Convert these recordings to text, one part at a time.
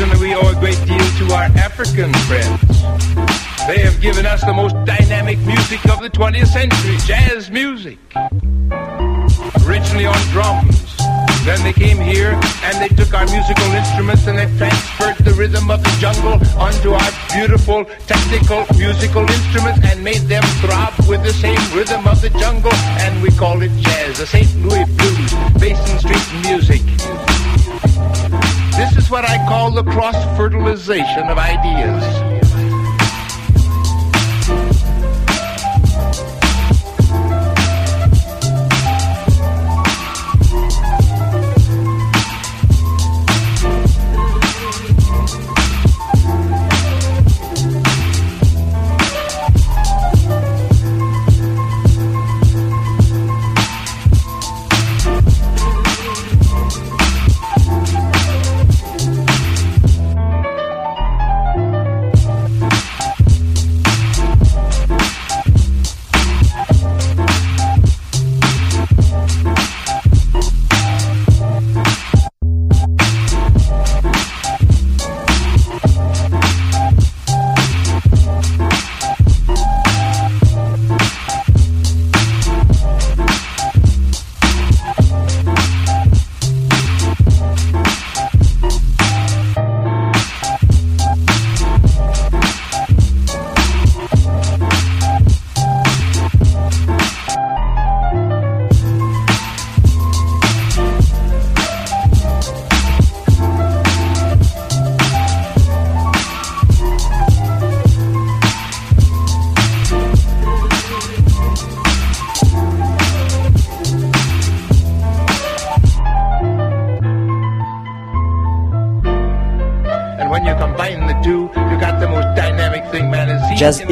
Certainly, we owe a great deal to our African friends. They have given us the most dynamic music of the 20th century, jazz music. Originally on drums. Then they came here and they took our musical instruments and they transferred the rhythm of the jungle onto our beautiful technical musical instruments and made them throb with the same rhythm of the jungle and we call it jazz, the St. Louis blues, Basin Street music. This is what I call the cross-fertilization of ideas.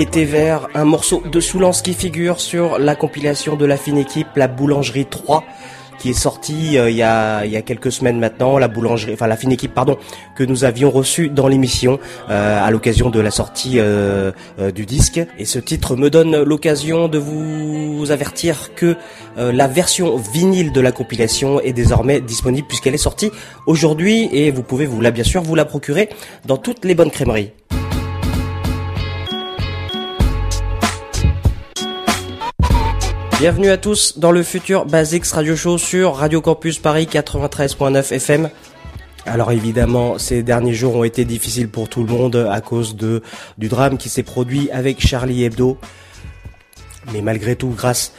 Été vert, un morceau de Soulance qui figure sur la compilation de la fine équipe La Boulangerie 3 qui est sorti euh, il, y a, quelques semaines maintenant, la boulangerie, enfin la fine équipe pardon, que nous avions reçu dans l'émission euh, à l'occasion de la sortie euh, du disque. Et ce titre me donne l'occasion de vous avertir que la version vinyle de la compilation est désormais disponible puisqu'elle est sortie aujourd'hui et vous pouvez vous la bien sûr vous la procurer dans toutes les bonnes crèmeries. Bienvenue à tous dans le futur Basics Radio Show sur Radio Campus Paris 93.9 FM. Alors évidemment, ces derniers jours ont été difficiles pour tout le monde à cause de du drame qui s'est produit avec Charlie Hebdo. Mais malgré tout, grâce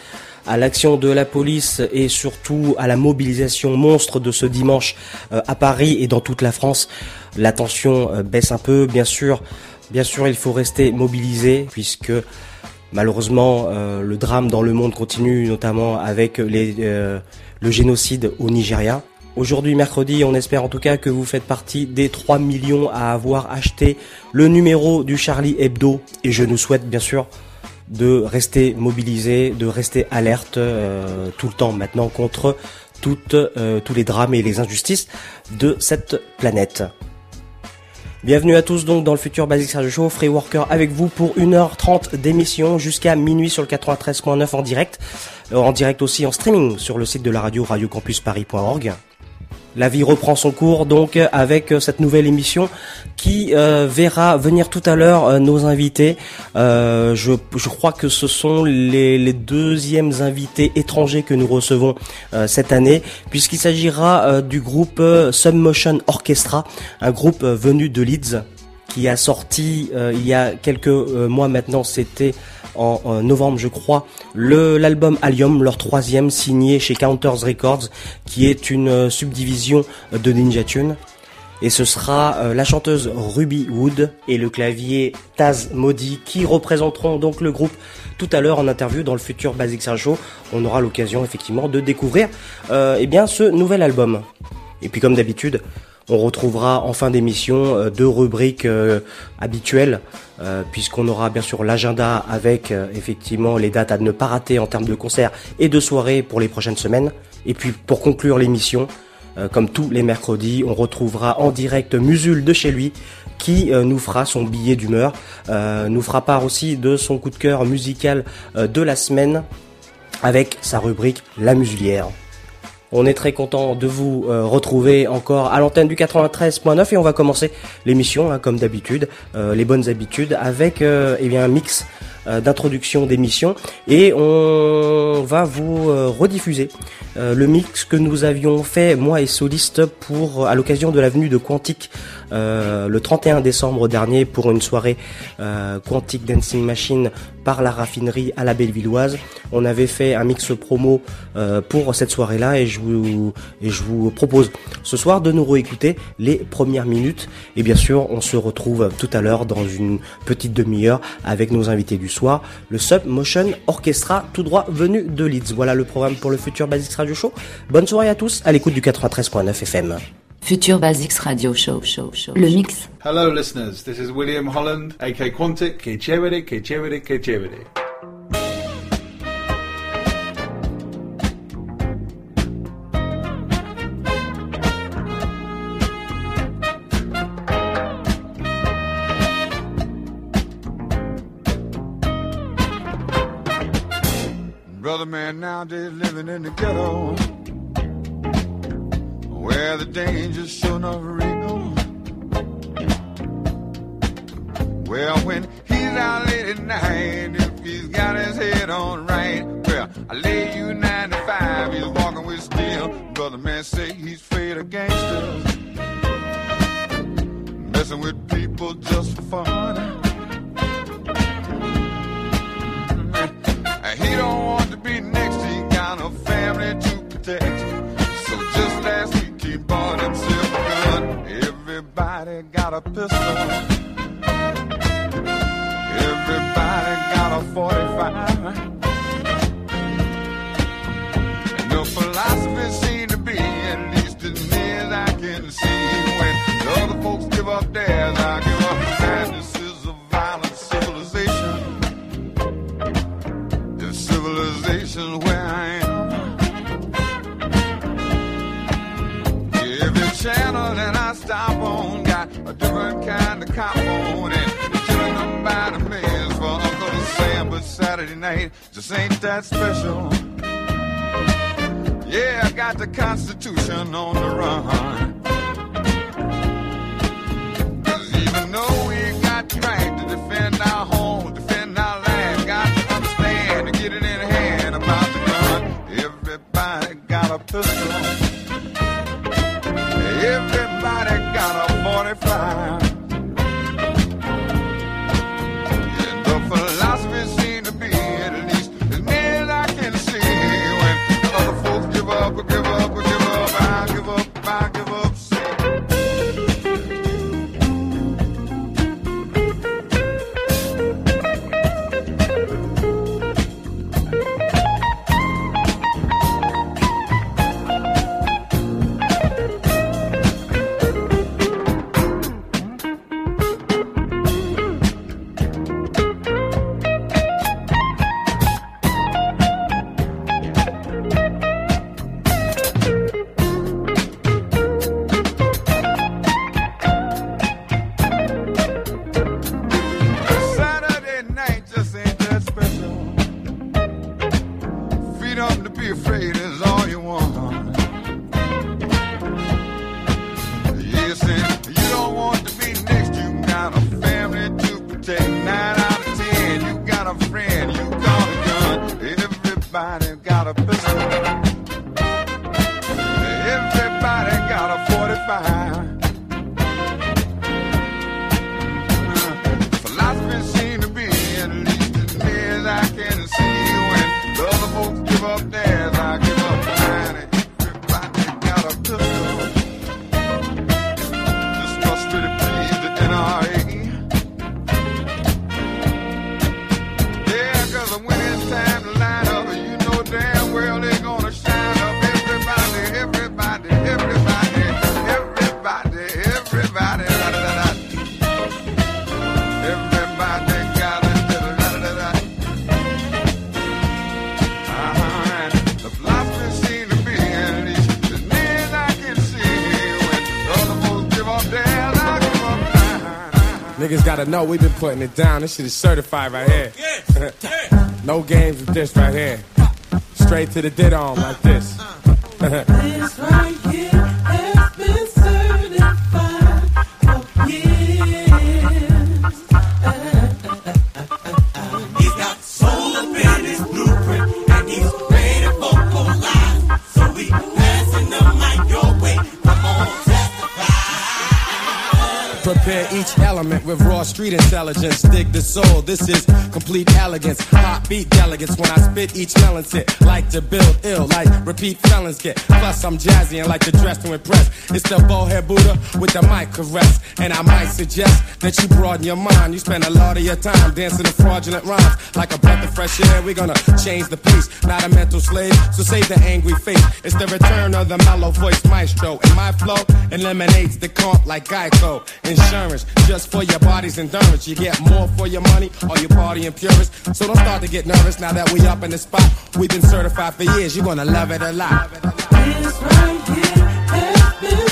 à l'action de la police et surtout à la mobilisation monstre de ce dimanche euh, à Paris et dans toute la France, la tension euh, baisse un peu. Bien sûr, bien sûr, il faut rester mobilisé puisque malheureusement euh, le drame dans le monde continue, notamment avec euh, le génocide au Nigeria. Aujourd'hui, mercredi, on espère en tout cas que vous faites partie des 3 millions à avoir acheté le numéro du Charlie Hebdo et je nous souhaite bien sûr de rester mobilisé, de rester alerte euh, tout le temps maintenant contre euh, tous les drames et les injustices de cette planète. Bienvenue à tous donc dans le futur Basic Radio Show, Free Worker avec vous pour 1h30 d'émission jusqu'à minuit sur le 93.9 en direct, euh, en direct aussi en streaming sur le site de la radio radiocampusparis.org. La vie reprend son cours donc avec euh, cette nouvelle émission qui euh, verra venir tout à l'heure euh, nos invités. Je, crois que ce sont les, les, deuxièmes invités étrangers que nous recevons cette année puisqu'il s'agira du groupe Submotion Orchestra, un groupe venu de Leeds qui a sorti il y a quelques mois maintenant, c'était en, novembre, je crois, l'album Allium, leur troisième, signé chez Counters Records, qui est une euh, subdivision de Ninja Tune. Et ce sera euh, la chanteuse Ruby Wood et le clavier Taz Modi qui représenteront donc le groupe tout à l'heure en interview dans le futur Basic Show. On aura l'occasion effectivement de découvrir euh, eh bien ce nouvel album. Et puis comme d'habitude, on retrouvera en fin d'émission euh, deux rubriques euh, habituelles, euh, puisqu'on aura bien sûr l'agenda avec effectivement les dates à ne pas rater en termes de concerts et de soirées pour les prochaines semaines. Et puis pour conclure l'émission, comme tous les mercredis, on retrouvera en direct Musul de chez lui qui nous fera son billet d'humeur, nous fera part aussi de son coup de cœur musical de la semaine avec sa rubrique La Musulière. On est très content de vous euh, retrouver encore à l'antenne du 93.9 et on va commencer l'émission hein, comme d'habitude, euh, les bonnes habitudes avec euh, eh bien un mix d'introduction d'émission et on va vous rediffuser le mix que nous avions fait moi et Soliste pour à l'occasion de la venue de Quantique le 31 décembre dernier pour une soirée Quantique Dancing Machine par la raffinerie à la Bellevilloise. On avait fait un mix promo euh, pour cette soirée-là et je vous et je vous propose ce soir de nous réécouter les premières minutes. Et bien sûr on se retrouve tout à l'heure dans une petite demi-heure avec nos invités du soir, le Sub Motion Orchestra tout droit venu de Leeds. Voilà le programme pour le futur Basics Radio Show. Bonne soirée à tous à l'écoute du 93.9 FM. Future Basics Radio Show, show, show. Le mix. Hello, listeners. This is William Holland, aka Quantic. Que chévere, que chévere, que chévere. Man nowadays living in the ghetto where the danger's sure enough real. Well, when he's out late at night, if he's got his head on right, well, I lay you 95, he's walking with steel. Brother man say he's afraid of gangsters, messing with people just for fun. He don't want to be next, he got a family to protect. So just last week he bought himself a gun. Everybody got a pistol. Everybody got a 45. Cop by the for Uncle Sam, but Saturday night just ain't that special. Yeah, I got the Constitution on the run. Cause even though we got the right to defend our home, defend our land, got to understand and get it in hand about the gun. Everybody got a pistol. Everybody got a 45. Niggas gotta know we been putting it down. This shit is certified right here. no games with this right here. Straight to the did on like this. This right here has been certified for years. He's got soul up in his blueprint, and he's ready to vocalize. So we passing the mic your way. Come on, Prepare each element with raw street intelligence. Dig the soul. This is complete elegance. Hot beat delegates when I spit each melon sit. Like to build ill, like repeat felons get. Plus I'm jazzy and like to dress to impress. It's the bowhead Buddha with the mic caress. And I might suggest that you broaden your mind. You spend a lot of your time dancing to fraudulent rhymes. Like a breath of fresh air, we're gonna change the pace. Not a mental slave, so save the angry face. It's the return of the mellow voice maestro. And my flow eliminates the comp like Geico. Insurance, just for your body's endurance. You get more for your money, or you party purists. So don't start to get nervous now that we up in the spot. We've been certified for years, you're gonna love it a lot. This right here has been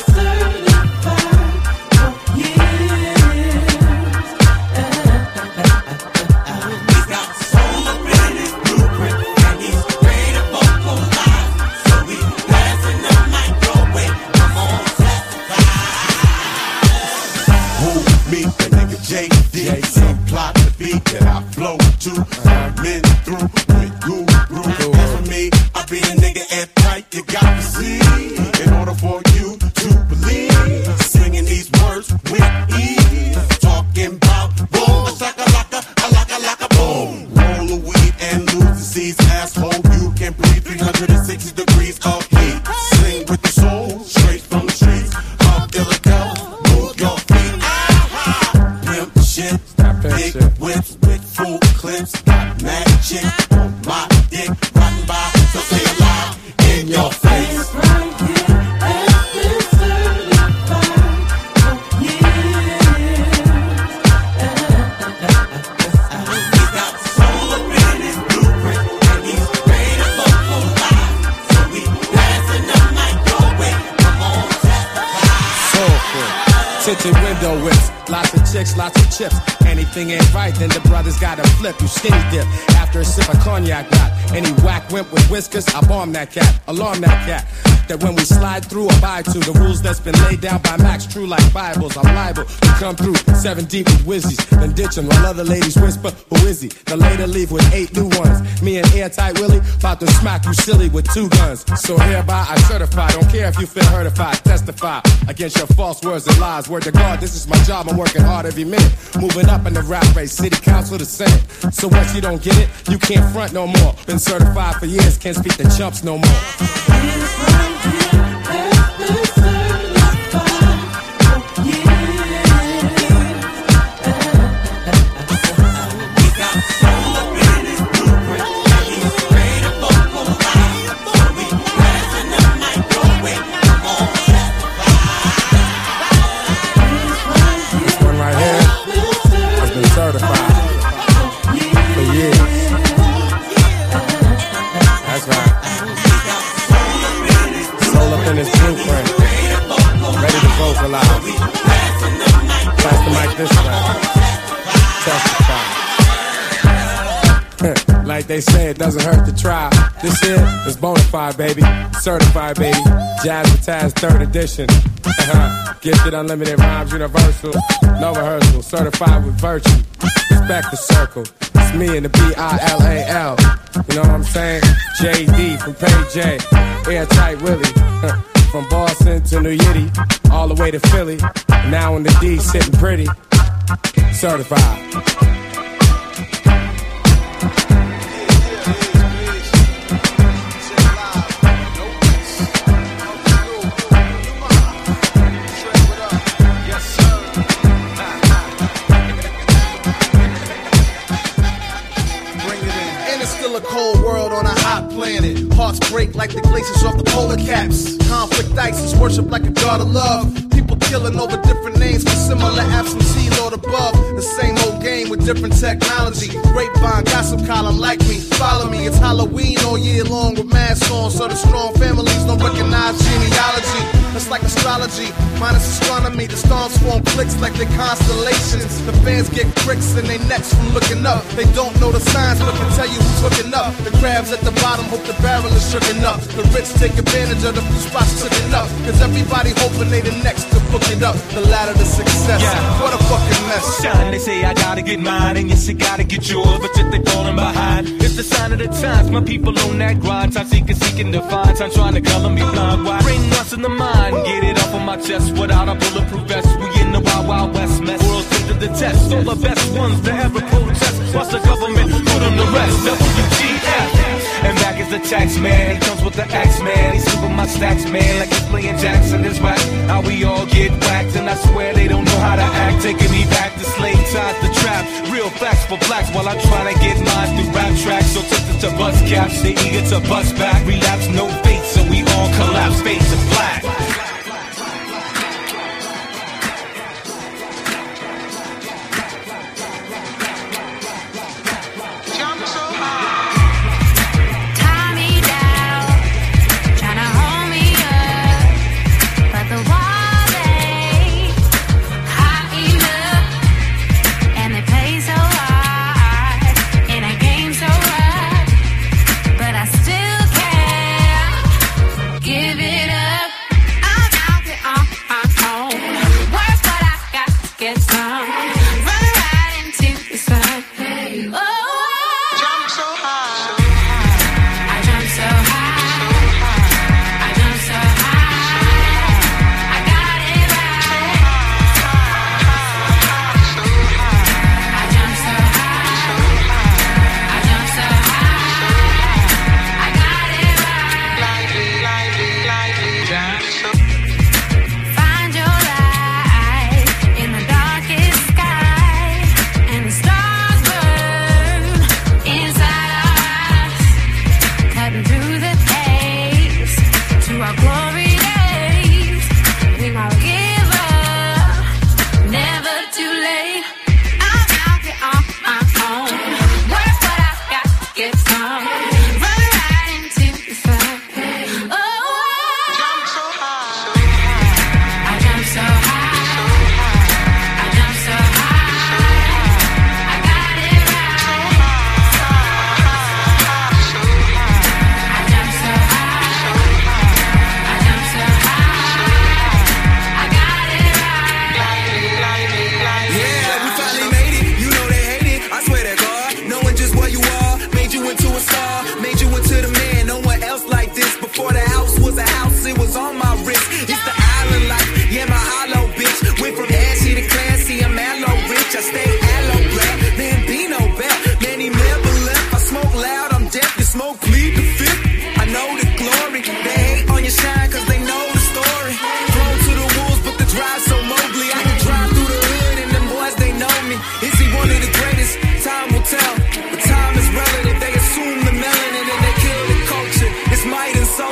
that I flow to. Skinny dip after a sip of cognac got. Any whack wimp with whiskers, I bomb that cat, alarm that cat. That when we slide through, abide to the rules that's been laid down by Max, true like Bibles. I'm liable to come through seven deep with whizzies, then ditch 'em while other ladies whisper, Who is he? The later leave with eight new ones. Me and Airtight Willie about to smack you silly with two guns. So hereby I certify, don't care if you feel hurtified, testify against your false words and lies. Word to God, this is my job, I'm working hard every minute. Moving up in the rap race, city council to senate. So once you don't get it, you can't front no more. Been certified for years, can't speak the chumps no more is right here. They say, it doesn't hurt to try. This here is bona fide, baby. Certified, baby. Jazzmatazz third edition. Uh-huh. Gifted unlimited rhymes, universal. No rehearsal. Certified with virtue. Respect the circle. It's me and the B-I-L-A-L. You know what I'm saying? JD from Pay J. Airtight Willie. From Boston to New Yiddy. All the way to Philly. Now in the D sitting pretty. Certified. Cold world on a hot planet. Hearts break like the glaciers off the polar caps. Conflict ISIS worship like a god of love. People killing over different names for similar absentee Lord above. The same old game with different technology. Grapevine, gossip column like me. Follow me, it's Halloween all year long with masks on. So the strong families don't recognize genealogy. It's like astrology, minus astronomy. The stars form clicks like they're constellations. The fans get pricks in their necks from looking up. They don't know the signs, but can tell you who's hooking up. The crabs at the bottom hope the barrel is shooken up. The rich take advantage of the few spots shooken up. Cause everybody hoping they the next to book it up. The ladder to success. What a fucking mess. Shine, they say I gotta get mine, and yes, I gotta get yours, but yet they falling behind. It's the sign of the times, my people on that grind. Time seeking, seeking to find, time trying to color me blind. Why? Bring us in the mind, get it off of my chest without a bulletproof vest. We in the wild, wild west mess. World's into the test, all the best ones to ever protest. Watch the government put them to rest. The tax man. He comes with the axe man. He's scooping my stacks, man, like he's playing Jackson. Is rap. How we all get whacked, and I swear they don't know how to act. Taking me back to slave times, the trap. Real facts for blacks while I'm trying to get mine through rap tracks. So tempted to bust caps, they eager to bust back. Relapse, no fate, so we all collapse. Fades to black.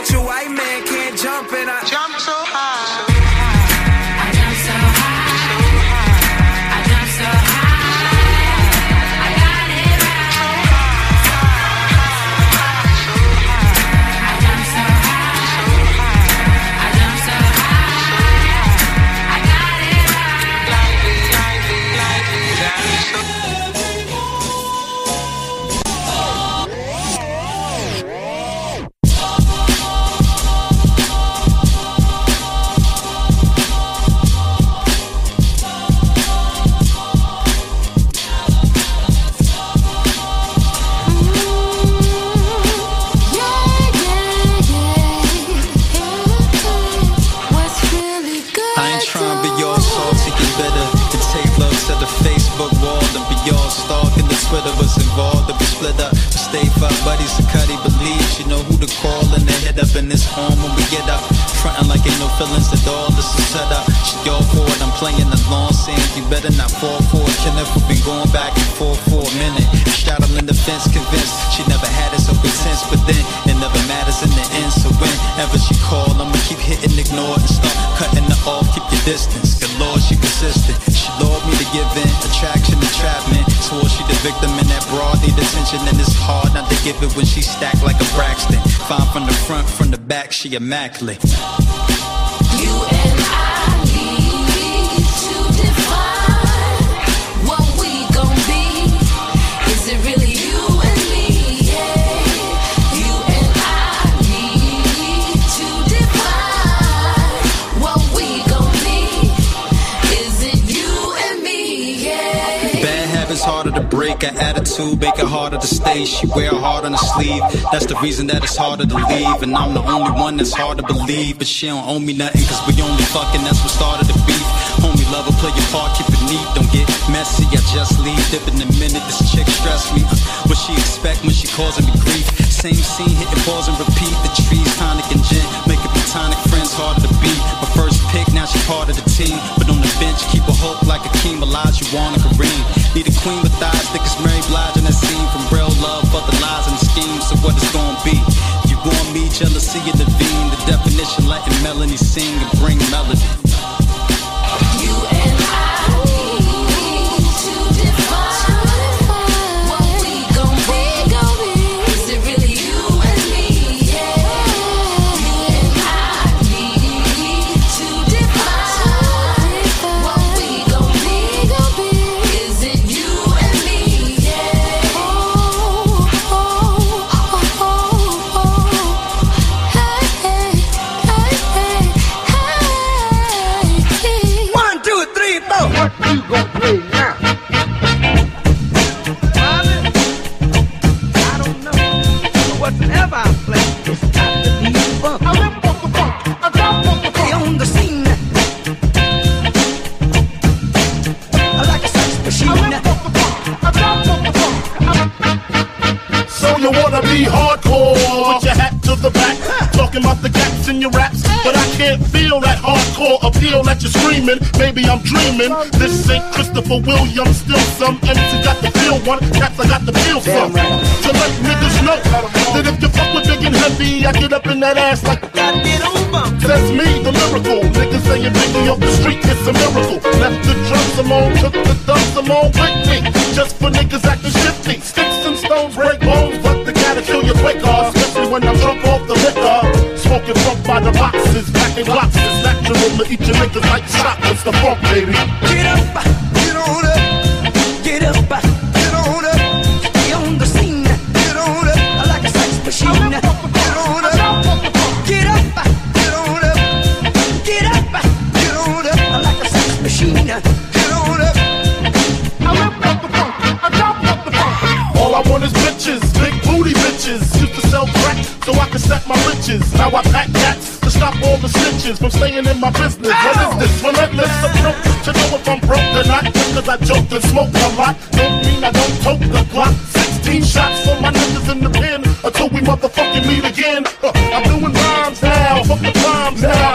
To you, I make Fence, convinced she never had it so intense, but then it never matters in the end. So whenever she call, I'ma keep hitting ignore and start cutting her off, keep your distance. Good lord, she persisted. She lured me to give in, attraction, entrapment. Swore she the victim and that broad need attention, and it's hard not to give it when she stacked like a Braxton. Fine from the front, from the back, she immaculate. You and her attitude make it harder to stay. She wear her heart on her sleeve. That's the reason that it's harder to leave. And I'm the only one that's hard to believe. But she don't owe me nothing, cause we only fucking, that's what started the beef. Homie, love her, play your part, keep it neat. Don't get messy, I just leave. Dip in a minute, this chick stress me. What she expect when she causing me grief? Same scene, hitting pause and repeat. The trees, tonic and gin, make platonic friends harder to beat. My first pick, now she part of the team. But on the bench, keep a hope like a King Elijah, Warner Kareem. Need a queen with thighs thick as Mary Blige in that scene. From real love, but the lies and the schemes. So what it's gonna be? You want me, jealousy vein. The definition, letting Melanie sing and bring melody. You're screaming. Maybe I'm dreaming. This ain't Christopher Williams, still some MC got the feel one, cats I got the feel some. To let niggas know that if you fuck with big and heavy, I get up in that ass like That's me, the miracle. Niggas saying Biggie off the street, it's a miracle. Left the drums alone, took the thumbs alone with me. Just for niggas acting shifty. Sticks and stones break bones, but they gotta kill you quicker. Especially when I'm drunk off the liquor. Smoking funk by the boxes, packing boxes. Natural to eat your niggas like chocolates. The funk, baby. Get up, get on up, get up, stack my riches. Now I pack cats to stop all the snitches from staying in my business. What is this relentless approach to know if I'm broke or not? Cause I joke and smoke a lot, don't mean I don't tote the clock. 16 shots for my niggas in the pen until we motherfucking meet again. Huh, I'm doing rhymes now, fuck the crimes now.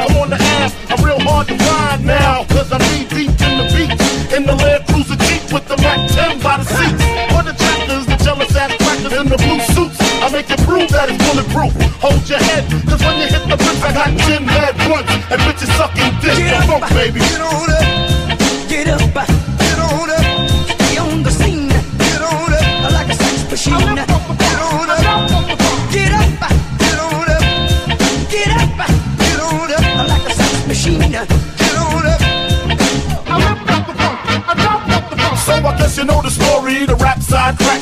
That it's bulletproof. Hold your head, cause when you hit the bricks, I got gin head once. And bitches sucking dick, the funk, baby. Get up, get up,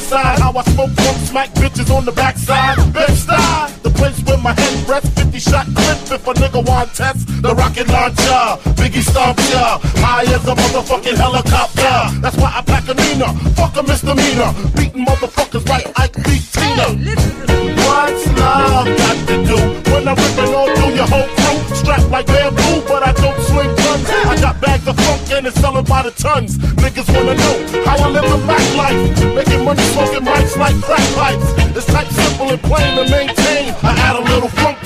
side, crack side, how I smoke funk, smack bitches on the backside. Big style, the place where my head rests, 50 shot clip if a nigga want test. The rocket launcher, Biggie stomp ya, high as a motherfucking helicopter. That's why I pack a Nina, fuck a misdemeanor, beating motherfuckers like Ike beat Tina. What's love got to do when I'm ripping all through your whole crew? Strapped like bamboo, land and sell by the tons. Niggas wanna know how I live a black life. Making money, smoking mics like crack pipes. It's type simple and plain to maintain. I add a little funk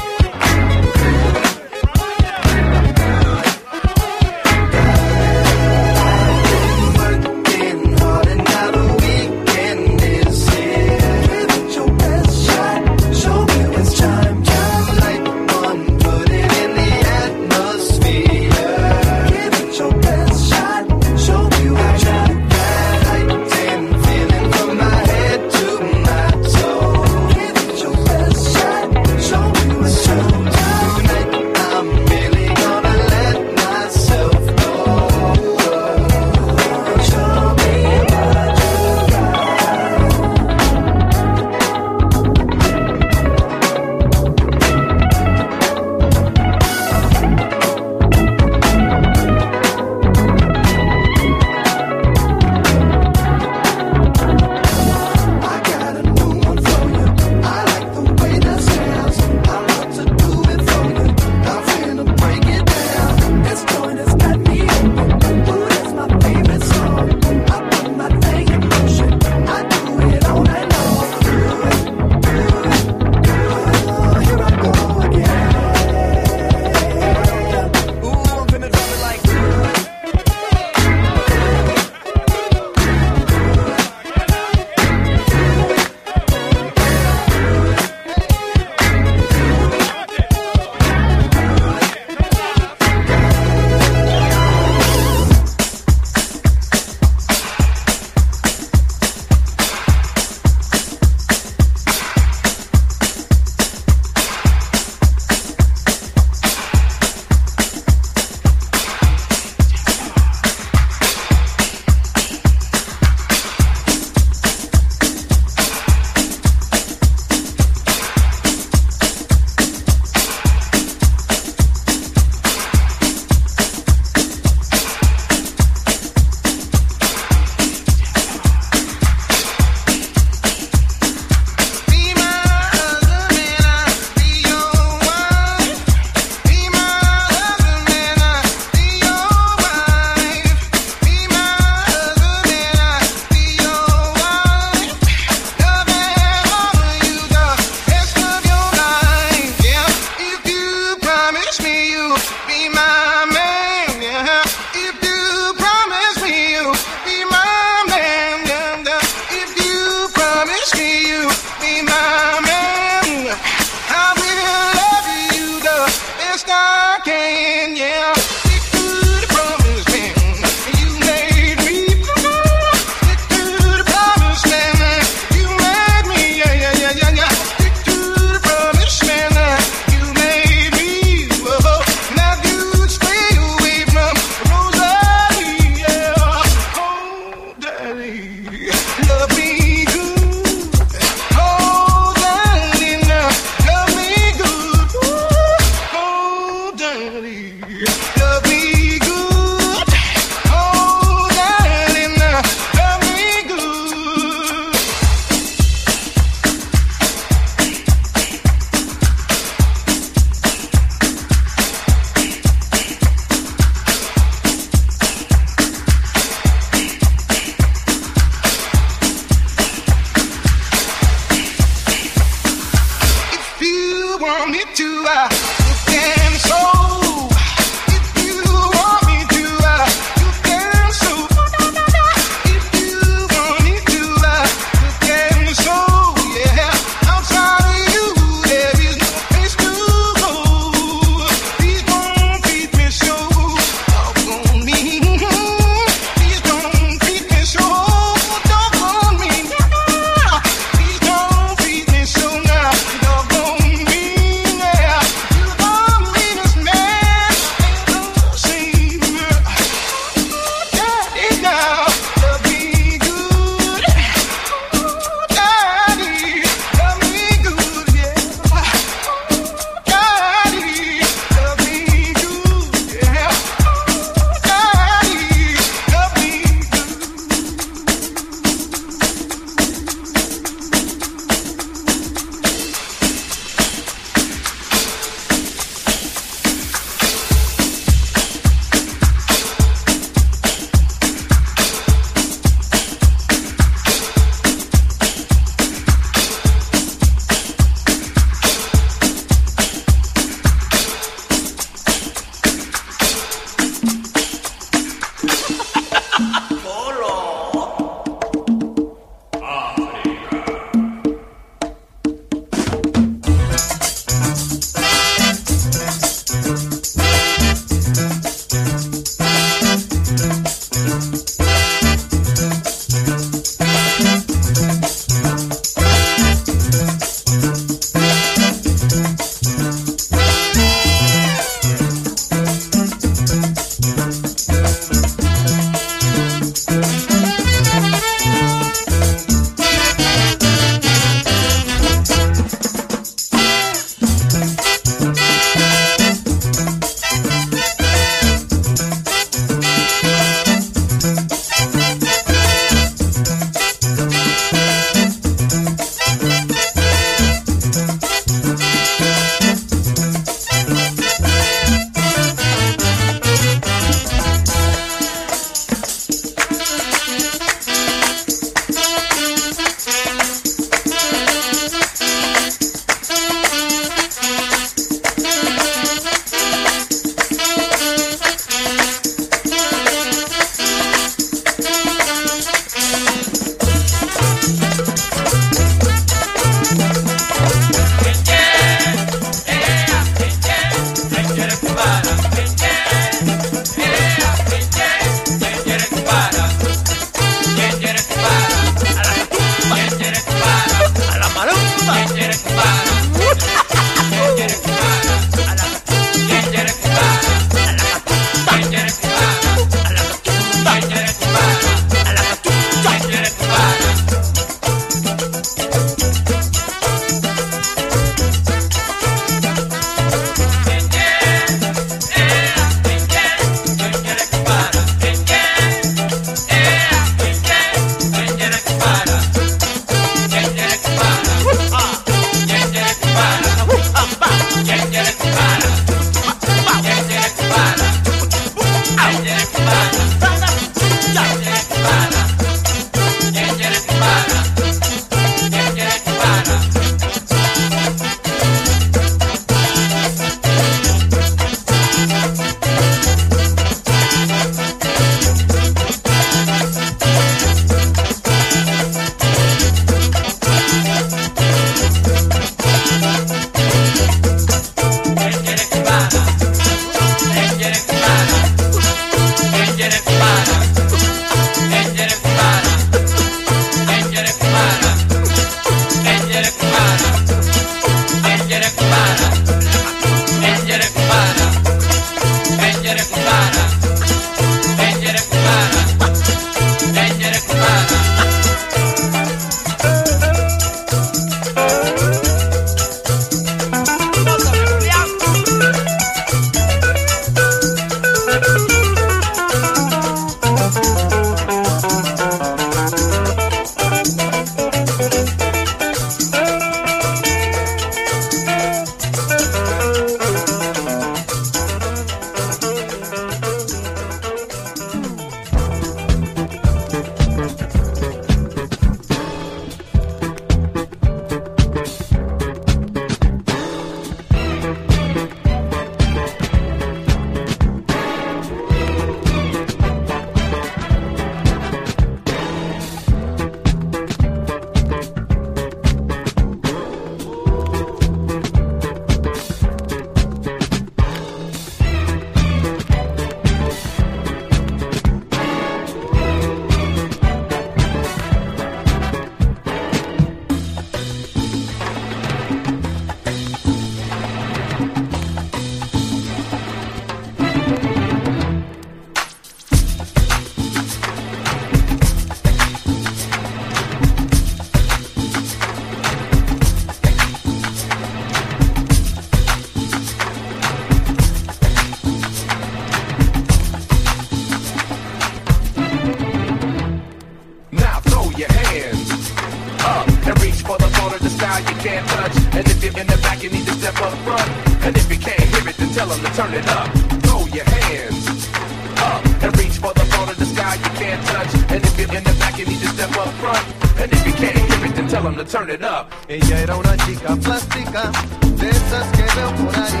tell them. Ella era una chica plástica, de esas que veo por ahí,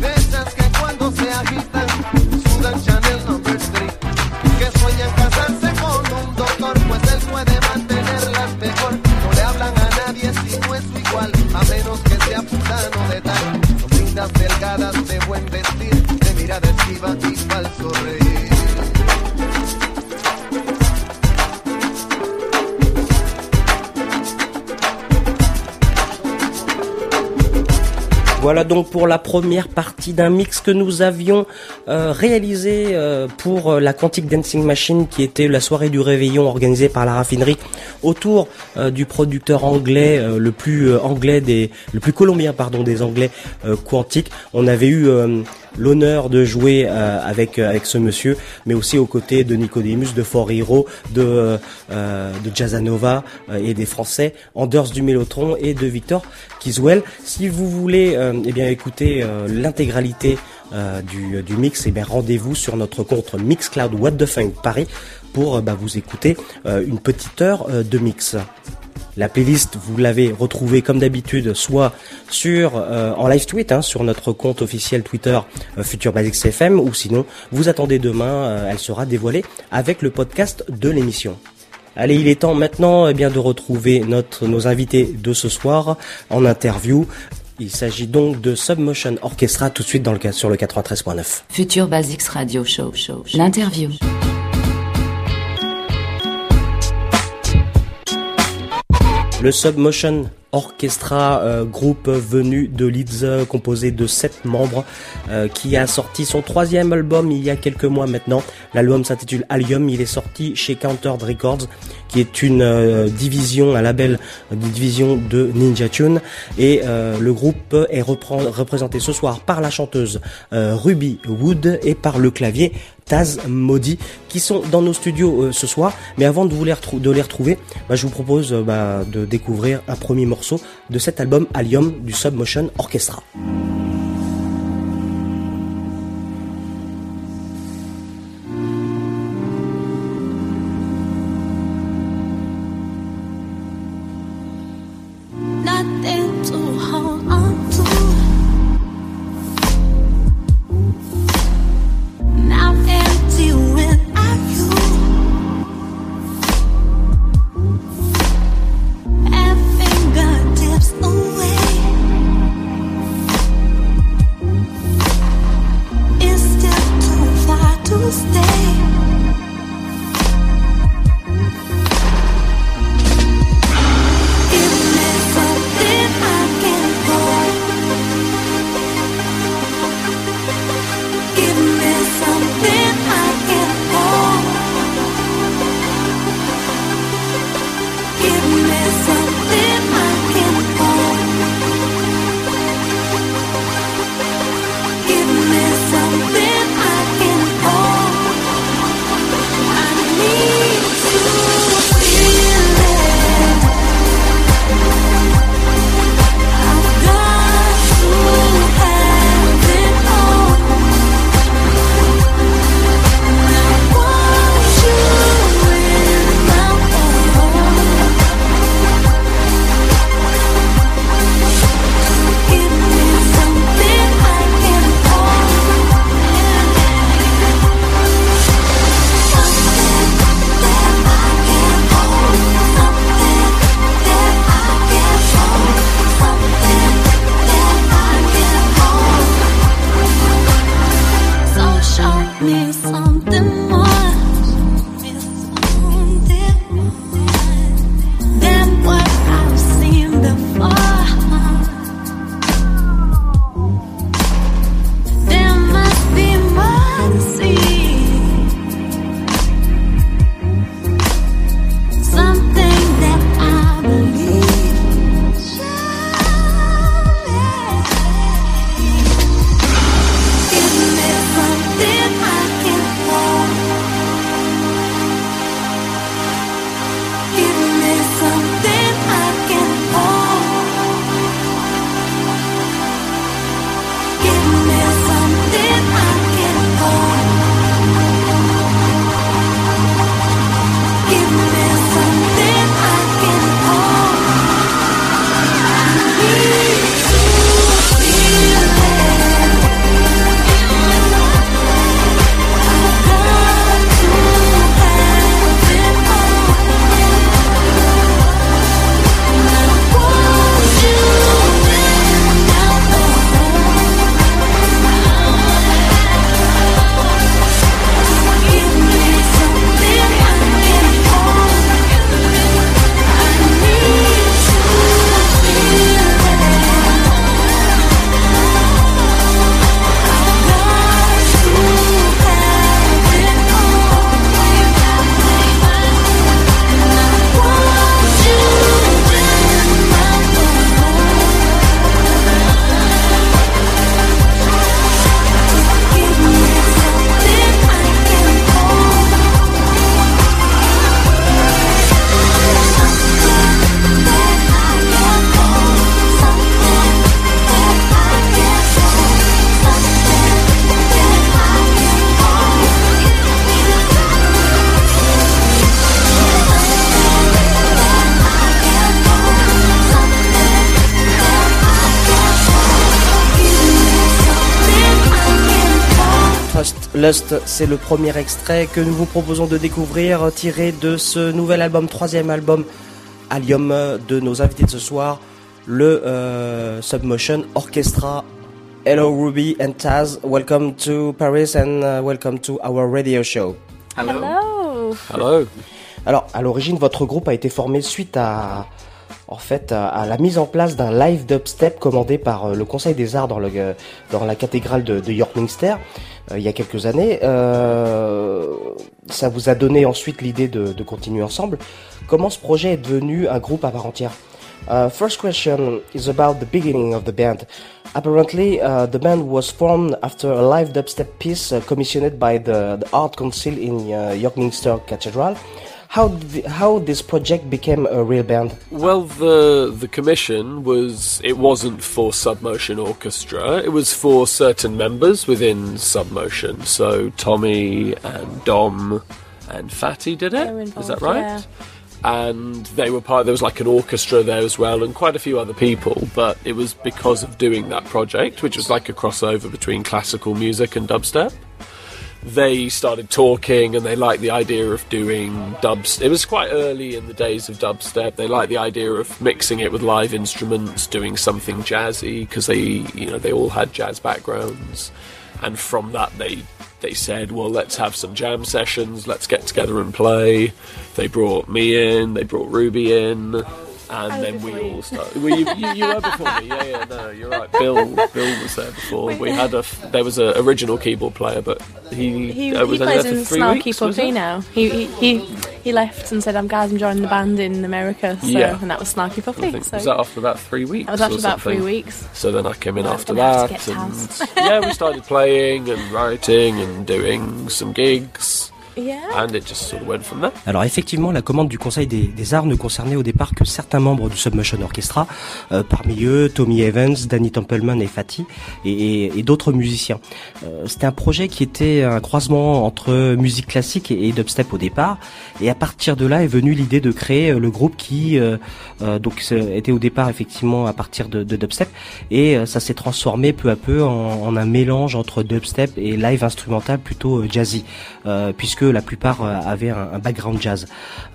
de esas que cuando se agitan, sudan Chanel Number 3, que sueñan casarse con un doctor, pues él puede mantenerlas mejor, no le hablan a nadie si no es igual, a menos que sea fulano de tal, son lindas delgadas de buen vestir, de mirada esquiva y Voilà donc pour la première partie d'un mix que nous avions euh, réalisé euh, pour euh, la Quantic Dancing Machine qui était la soirée du réveillon organisée par la raffinerie autour euh, du producteur anglais le plus anglais des le plus colombien pardon des anglais Quantic. On avait eu l'honneur de jouer avec avec ce monsieur, mais aussi aux côtés de Nicodemus, de For Hero, de de Jazzanova et des Français, Anders du Mélotron et de Victor Kiswell. Si vous voulez eh bien écouter l'intégralité euh, du, mix, eh bien rendez-vous sur notre compte Mixcloud What the Funk Paris pour euh, bah, vous écouter euh, une petite heure de mix. La playlist, vous l'avez retrouvée comme d'habitude, soit sur en live tweet, hein, sur notre compte officiel Twitter euh, Future Basics FM, ou sinon vous attendez demain, elle sera dévoilée avec le podcast de l'émission. Allez, il est temps maintenant eh bien de retrouver notre nos invités de ce soir en interview. Il s'agit donc de Submotion Orchestra tout de suite dans le cas sur le 93.9. Future Basics Radio Show. show, show. L'interview. Le Submotion Orchestra, euh, groupe venu de Leeds, euh, composé de sept membres, euh, qui a sorti son troisième album il y a quelques mois maintenant. L'album s'intitule Allium. Il est sorti chez Countered Records, qui est une division, un label, une division de Ninja Tune. Et le groupe est représenté ce soir par la chanteuse Ruby Wood et par le clavier Taz Modi, qui sont dans nos studios ce soir. Mais avant de vous les, retrouver, bah, je vous propose bah, de découvrir un premier morceau de cet album Allium du Submotion Orchestra. Lust, c'est le premier extrait que nous vous proposons de découvrir, tiré de ce nouvel album, troisième album Allium de nos invités de ce soir, le euh, Submotion Orchestra. Hello Ruby and Taz, welcome to Paris and uh, welcome to our radio show. Hello. Hello. Alors, à l'origine, votre groupe a été formé suite à, en fait, à, à la mise en place d'un live dubstep commandé par euh, le Conseil des Arts dans, le, euh, dans la cathédrale de, de York Minster il y a quelques années. Euh, ça vous a donné ensuite l'idée de, de continuer ensemble. Comment ce projet est devenu un groupe à part entière Uh, first question is about the beginning of the band. Apparently, uh, the band was formed after a live dubstep piece uh, commissioned by the, Art Council in uh, York Minster Cathedral. How did, how this project became a real band? Well, the the commission was it wasn't for Submotion Orchestra. It was for certain members within Submotion. So Tommy and Dom and Fatty did it. They were Is that right? yeah. And they were part. There was like an orchestra there as well, and quite a few other people. But it was because of doing that project, which was like a crossover between classical music and dubstep they started talking and they liked the idea of doing dubstep. It was quite early in the days of dubstep. They liked the idea of mixing it with live instruments, doing something jazzy because they, you know, they all had jazz backgrounds. And from that, they they said, well, let's have some jam sessions. Let's get together and play. They brought me in. They brought Ruby in. And then we all started. Well, you, you, you were before me, yeah, yeah. No, you're right. Bill, Bill was there before. We had a. f- There was an original keyboard player, but he, He, uh, he was only plays there in three Snarky weeks. Puppy now. He, he he he left and said, "I'm guys, I'm joining the band in America." So, Yeah. and that was Snarky Puppy. think, So was that after about three weeks? That was after about three weeks. So then I came in Well, after that, and yeah, we started playing and writing and doing some gigs, Yeah. and it just sort of went from there. Alors effectivement, la commande du Conseil des, des Arts ne concernait au départ que certains membres du Submotion Orchestra, euh, parmi eux Tommy Evans, Danny Templeman et Fatty, et, et- et d'autres musiciens. Euh, C'était un projet qui était un croisement entre musique classique et, et dubstep au départ, et à partir de là est venue l'idée de créer euh, le groupe qui euh, euh, donc était au départ effectivement à partir de, de dubstep, et euh, ça s'est transformé peu à peu en, en un mélange entre dubstep et live instrumental plutôt euh, jazzy, euh, puisque la plupart euh, avaient un, un background jazz.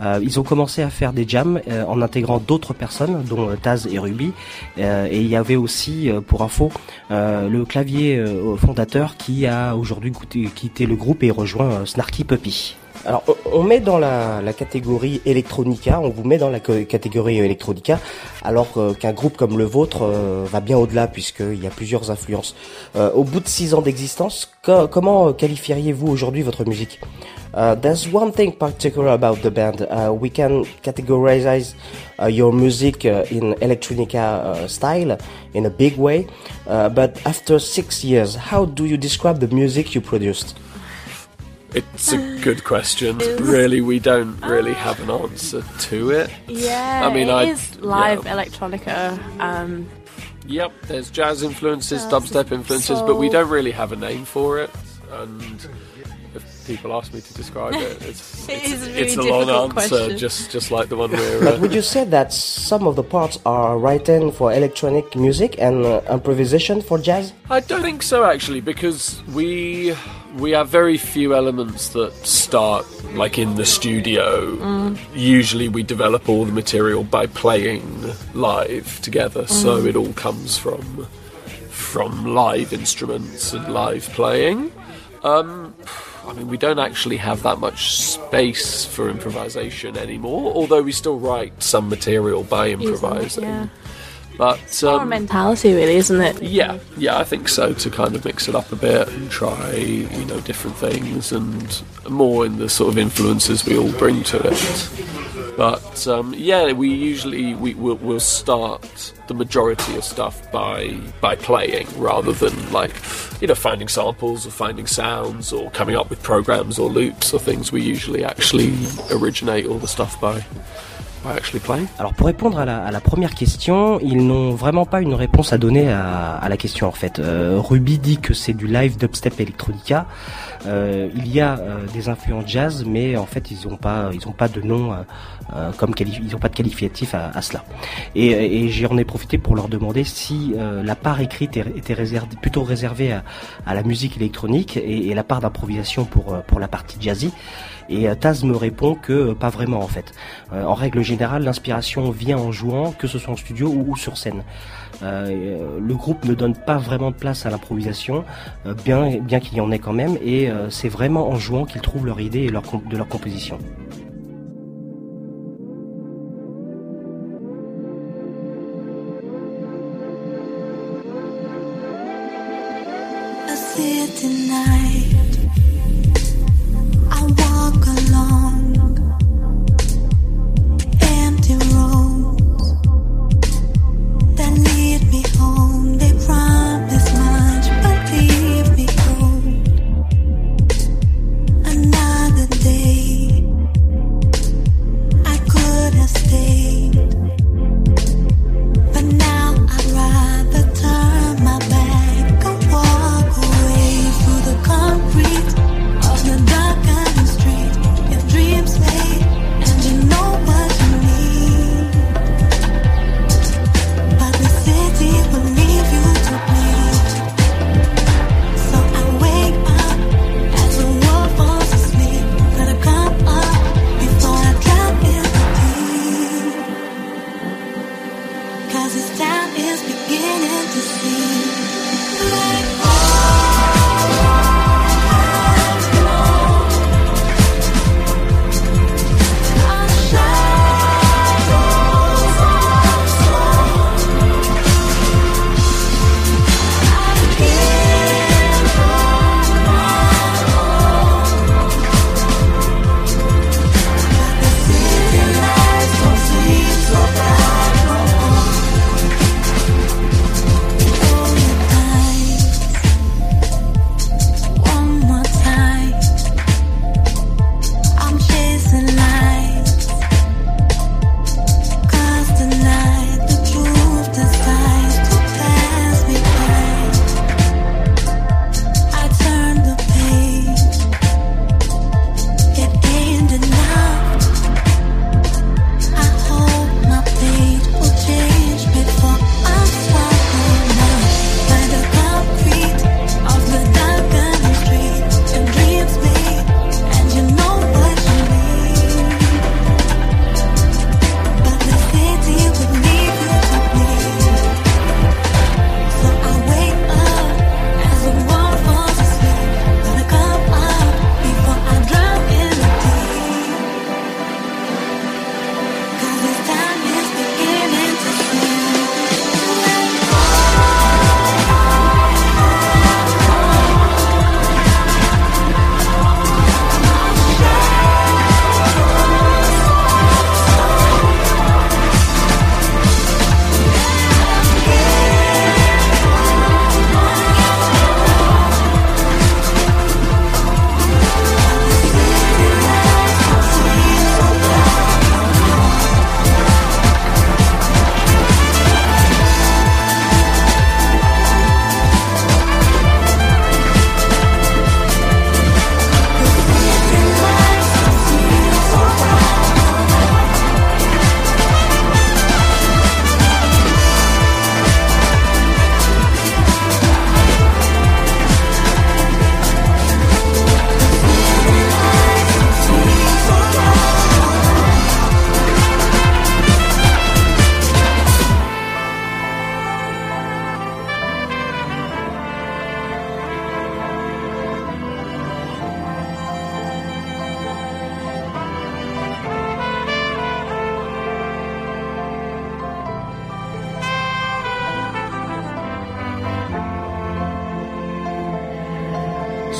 Euh, ils ont commencé à faire des jams euh, en intégrant d'autres personnes, dont euh, Taz et Ruby, Euh, et il y avait aussi, euh, pour info, euh, le clavier euh, fondateur qui a aujourd'hui quitté le groupe et rejoint euh, Snarky Puppy. Alors, on- met dans la, la catégorie electronica, on vous met dans la catégorie electronica, alors euh, qu'un groupe comme le vôtre euh, va bien au-delà puisqu'il y a plusieurs influences. Euh, au bout de six ans d'existence, co- comment euh, qualifieriez-vous aujourd'hui votre musique? Uh, there's one thing particular about the band. Uh, we can categorize uh, your music uh, in electronica uh, style in a big way. But after six years, how do you describe the music you produced? It's a good question. Really, we don't really have an answer to it. Yeah, I mean, it I is live electronica. Um, Yep, there's jazz influences, Jazz, dubstep influences, but we don't really have a name for it. And if people ask me to describe it, it's, It it's, is a really it's a long answer, question. just just like the one we're. But Uh, would you say that some of the parts are written for electronic music and uh, improvisation for jazz? I don't think so actually, because we we have very few elements that start like in the studio. Mm. Usually, we develop all the material by playing live together, so Mm. it all comes from from live instruments and live playing. Um, I mean, we don't actually have that much space for improvisation anymore, although we still write some material by improvising. yeah. But More um, mentality, really, isn't it? yeah, yeah, I think so. To kind of mix it up a bit and try, you know, different things and more in the sort of influences we all bring to it. But um, yeah, we usually we will we'll start the majority of stuff by by playing rather than like you know finding samples or finding sounds or coming up with programs or loops or things. We usually actually originate all the stuff by Alors pour répondre à la, première question, ils n'ont vraiment pas une réponse à donner à, la question en fait. Euh, Ruby dit que c'est du live dubstep electronica. Euh, il y a euh, des influences jazz, mais en fait ils n'ont pas, ils ont pas de nom euh, comme ils n'ont pas de qualificatif à, à cela. Et, et j'en ai profité pour leur demander si euh, la part écrite était réservée, plutôt réservée à, à la musique électronique et, et la part d'improvisation pour euh, pour la partie jazzy. Et euh, Taz me répond que pas vraiment en fait. Euh, en règle générale, l'inspiration vient en jouant, que ce soit en studio ou, ou sur scène. Euh, le groupe ne donne pas vraiment de place à l'improvisation, euh, bien, bien qu'il y en ait quand même, et c'est vraiment en jouant qu'ils trouvent leur idée et leur de leur composition.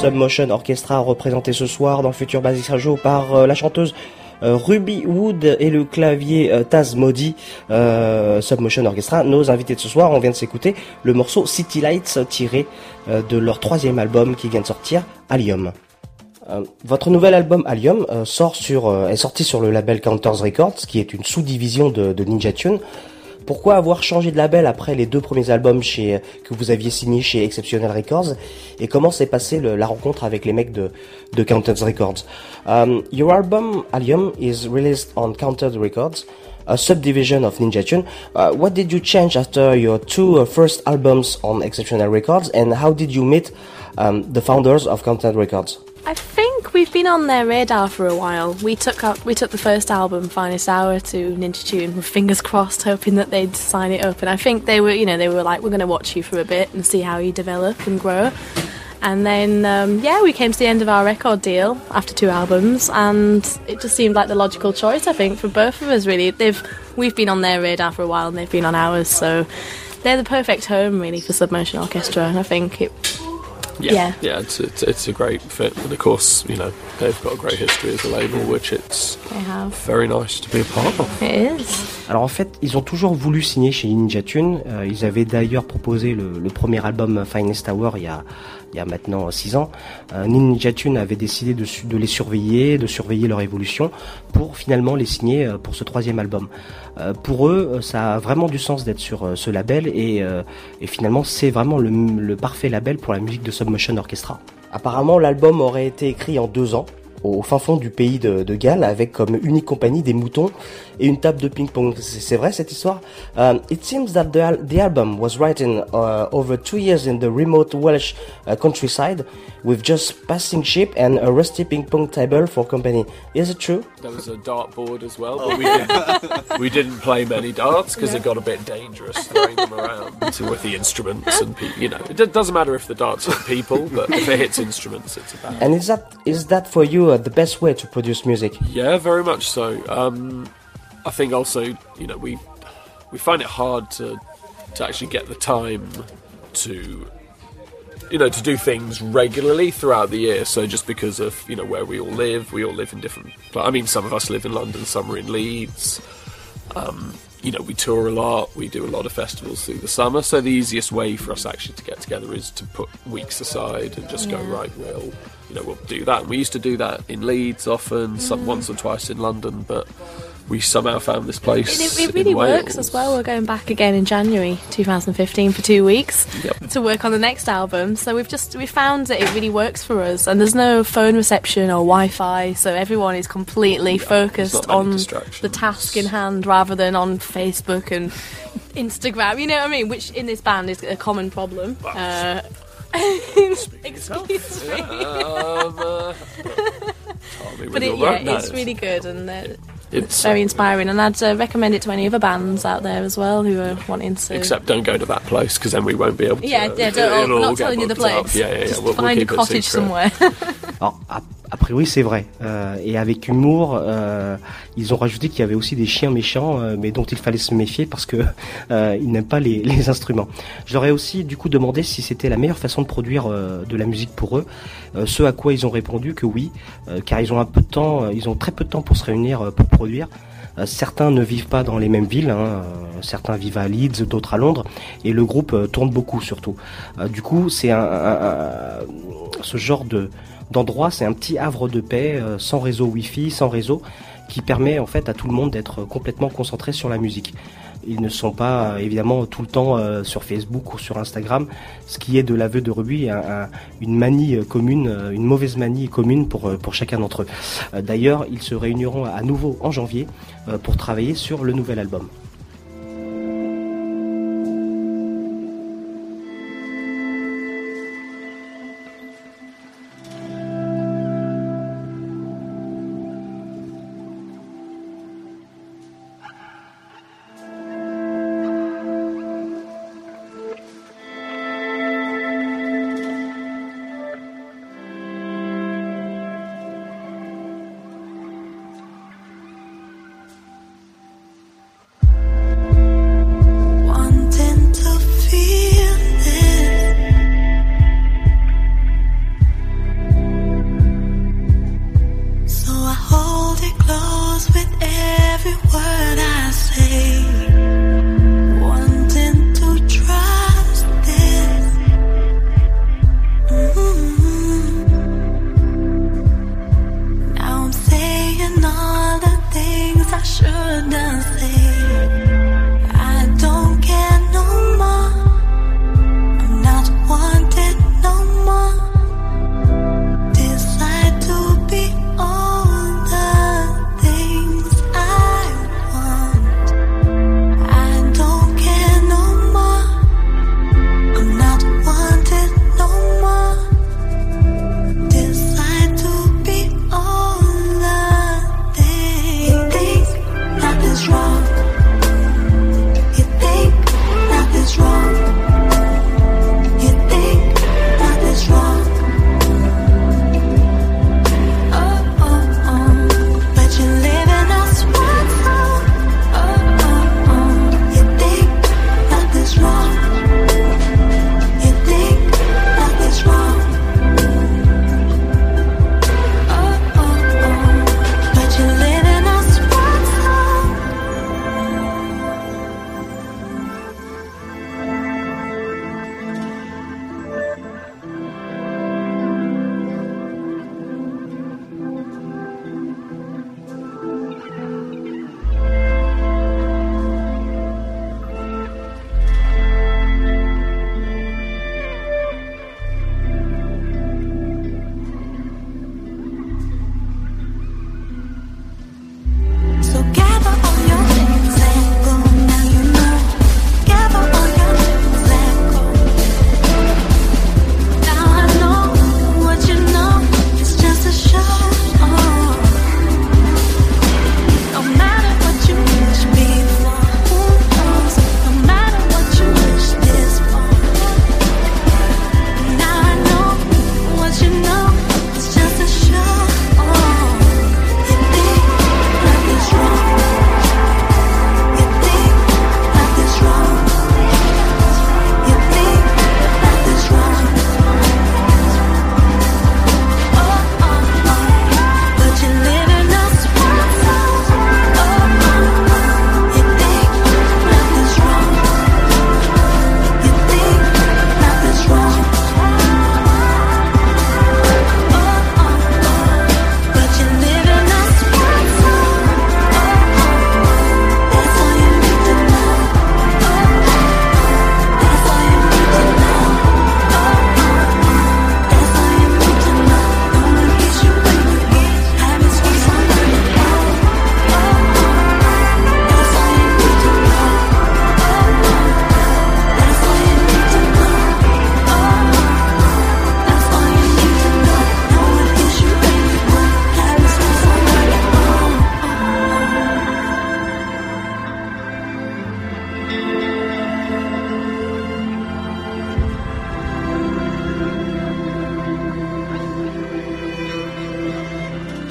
Submotion Orchestra représenté ce soir dans futur Basic Radio par euh, la chanteuse euh, Ruby Wood et le clavier euh, Taz Modi. Submotion Orchestra, nos invités de ce soir, on vient de s'écouter le morceau City Lights tiré de leur troisième album qui vient de sortir, Allium. Votre nouvel album Allium sort sur, est sorti sur le label Counters Records, qui est une sous-division de Ninja Tune. Pourquoi avoir changé de label après les deux premiers albums chez, que vous aviez signés chez Exceptional Records Et comment s'est passée le- la rencontre avec les mecs de, de Counters Records? Um, Your album Allium is released on Counters Records, a subdivision of Ninja Tune. Uh, what did you change after your two uh, first albums on Exceptional Records, and how did you meet um, the founders of Counters Records? I think we've been on their radar for a while. We took up, we took the first album, Finest Hour, to Ninja Tune with fingers crossed, hoping that they'd sign it up. And I think they were, you know, they were like, we're going to watch you for a bit and see how you develop and grow. And then, um, yeah, we came to the end of our record deal after two albums, and it just seemed like the logical choice, I think, for both of us. Really, they've we've been on their radar for a while, and they've been on ours, so they're the perfect home, really, for Submersion Orchestra. And I think it, Yeah, Yeah. yeah, it's, it's it's a great fit, and of course, you know, they've got a great history as a label, which it's very nice to be a part of. It is. Alors en fait, ils ont toujours voulu signer chez Ninja Tune. Euh, ils avaient d'ailleurs proposé le, le premier album Finest Hour il y a, il y a maintenant 6 ans. Euh, Ninja Tune avait décidé de, les surveiller, de surveiller leur évolution pour finalement les signer euh, pour ce troisième album. Euh, pour eux, ça a vraiment du sens d'être sur ce label et, finalement c'est vraiment le, le parfait label pour la musique de Submotion Orchestra. Apparemment, l'album aurait été écrit en deux ans au fin fond du pays de, de Galles avec comme unique compagnie des moutons et une table de ping-pong. C'est c'est vrai cette histoire Um, It seems that the, al- the album was written uh, over two years in the remote Welsh uh, countryside with just passing sheep and a rusty ping-pong table for company. Is it true? There was a dartboard as well, but we didn't, we didn't play many darts because it got a bit dangerous throwing them around with the instruments and pe- you know it do- doesn't matter if the darts hit people, but if it hits instruments, it's a bad. And is that is that for you uh, the best way to produce music? Yeah, very much so. Um, I think also, you know, we we find it hard to to actually get the time to you know to do things regularly throughout the year. So just because of you know where we all live, we all live in different. I mean, some of us live in London, some are in Leeds. Um, you know, we tour a lot. We do a lot of festivals through the summer. So the easiest way for us actually to get together is to put weeks aside and just go right. We'll, you know, we'll do that. And we used to do that in Leeds often, some Mm. once or twice in London, but we somehow found this place. It, it really works as well. We're going back again in January 2015 for two weeks to work on the next album. So we've just we found that it really works for us, and there's no phone reception or Wi-Fi, so everyone is completely focused on the task in hand rather than on Facebook and Instagram. You know what I mean? Which in this band is a common problem. Uh, excuse me. Um, uh, But it, yeah, it's really good and uh, It's, it's very inspiring. And I'd uh, recommend it to any other bands out there as well who are wanting to. Except don't go to that place because then we won't be able to. Yeah, yeah, it'll don't, all we're not get telling you the booked up. place. Yeah, yeah, yeah. Just We'll, we'll find a cottage somewhere. Alors, a, a priori, c'est vrai. Euh, et avec humour, euh, ils ont rajouté qu'il y avait aussi des chiens méchants, euh, mais dont il fallait se méfier parce que euh, ils n'aiment pas les, les instruments. Je leur ai aussi du coup demandé si c'était la meilleure façon de produire euh, de la musique pour eux. Euh, ce à quoi ils ont répondu que oui, car ils ont un peu de temps, ils ont très peu de temps pour se réunir pour produire. Certains ne vivent pas dans les mêmes villes, hein, certains vivent à Leeds, d'autres à Londres, et le groupe tourne beaucoup surtout. Du coup, c'est un- un- ce genre de d'endroit, c'est un petit havre de paix, euh, sans réseau Wi-Fi, sans réseau, qui permet en fait à tout le monde d'être complètement concentré sur la musique. Ils ne sont pas euh, évidemment tout le temps euh, sur Facebook ou sur Instagram, ce qui est de l'aveu de Ruby un- un- une manie commune, une mauvaise manie commune pour, chacun d'entre eux. D'ailleurs, ils se réuniront à nouveau en janvier pour travailler sur le nouvel album.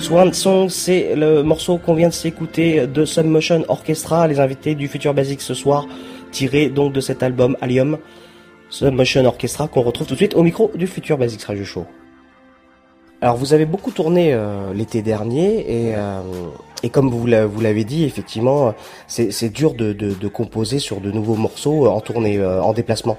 Swan Song, c'est le morceau qu'on vient de s'écouter de Submotion Orchestra, les invités du Futur Basic ce soir, tiré donc de cet album Allium. Submotion Orchestra qu'on retrouve tout de suite au micro du Futur Basics Radio Show. Alors vous avez beaucoup tourné euh, l'été dernier et, euh, et comme vous l'a- vous l'avez dit, effectivement, c'est dur de, composer sur de nouveaux morceaux en tournée, euh, en déplacement.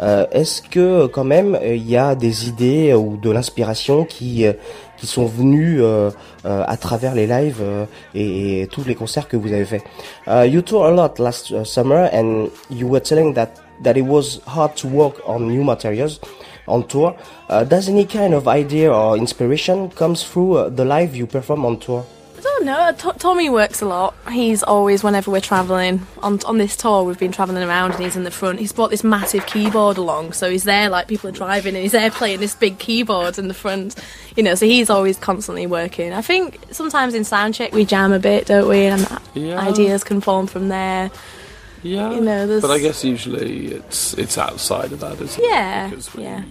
Euh, Est-ce que quand même euh, il y a des idées ou de l'inspiration qui euh, qui sont venues euh, euh, à travers les lives euh, et, tous les concerts que vous avez fait? You toured a lot last summer and you were telling that that it was hard to work on new materials on tour. Uh, does any kind of idea or inspiration comes through uh, the live you perform on tour? I don't know. Uh, T- Tommy works a lot. He's always, whenever we're travelling, on on this tour, we've been travelling around and he's in the front. He's brought this massive keyboard along, so he's there like people are driving and he's there playing this big keyboard in the front. You know, so he's always constantly working. I think sometimes in soundcheck we jam a bit, don't we? And Yeah. ideas can form from there. Yeah, You know, there's but I guess usually it's it's outside of that, isn't Yeah, it? Because we yeah.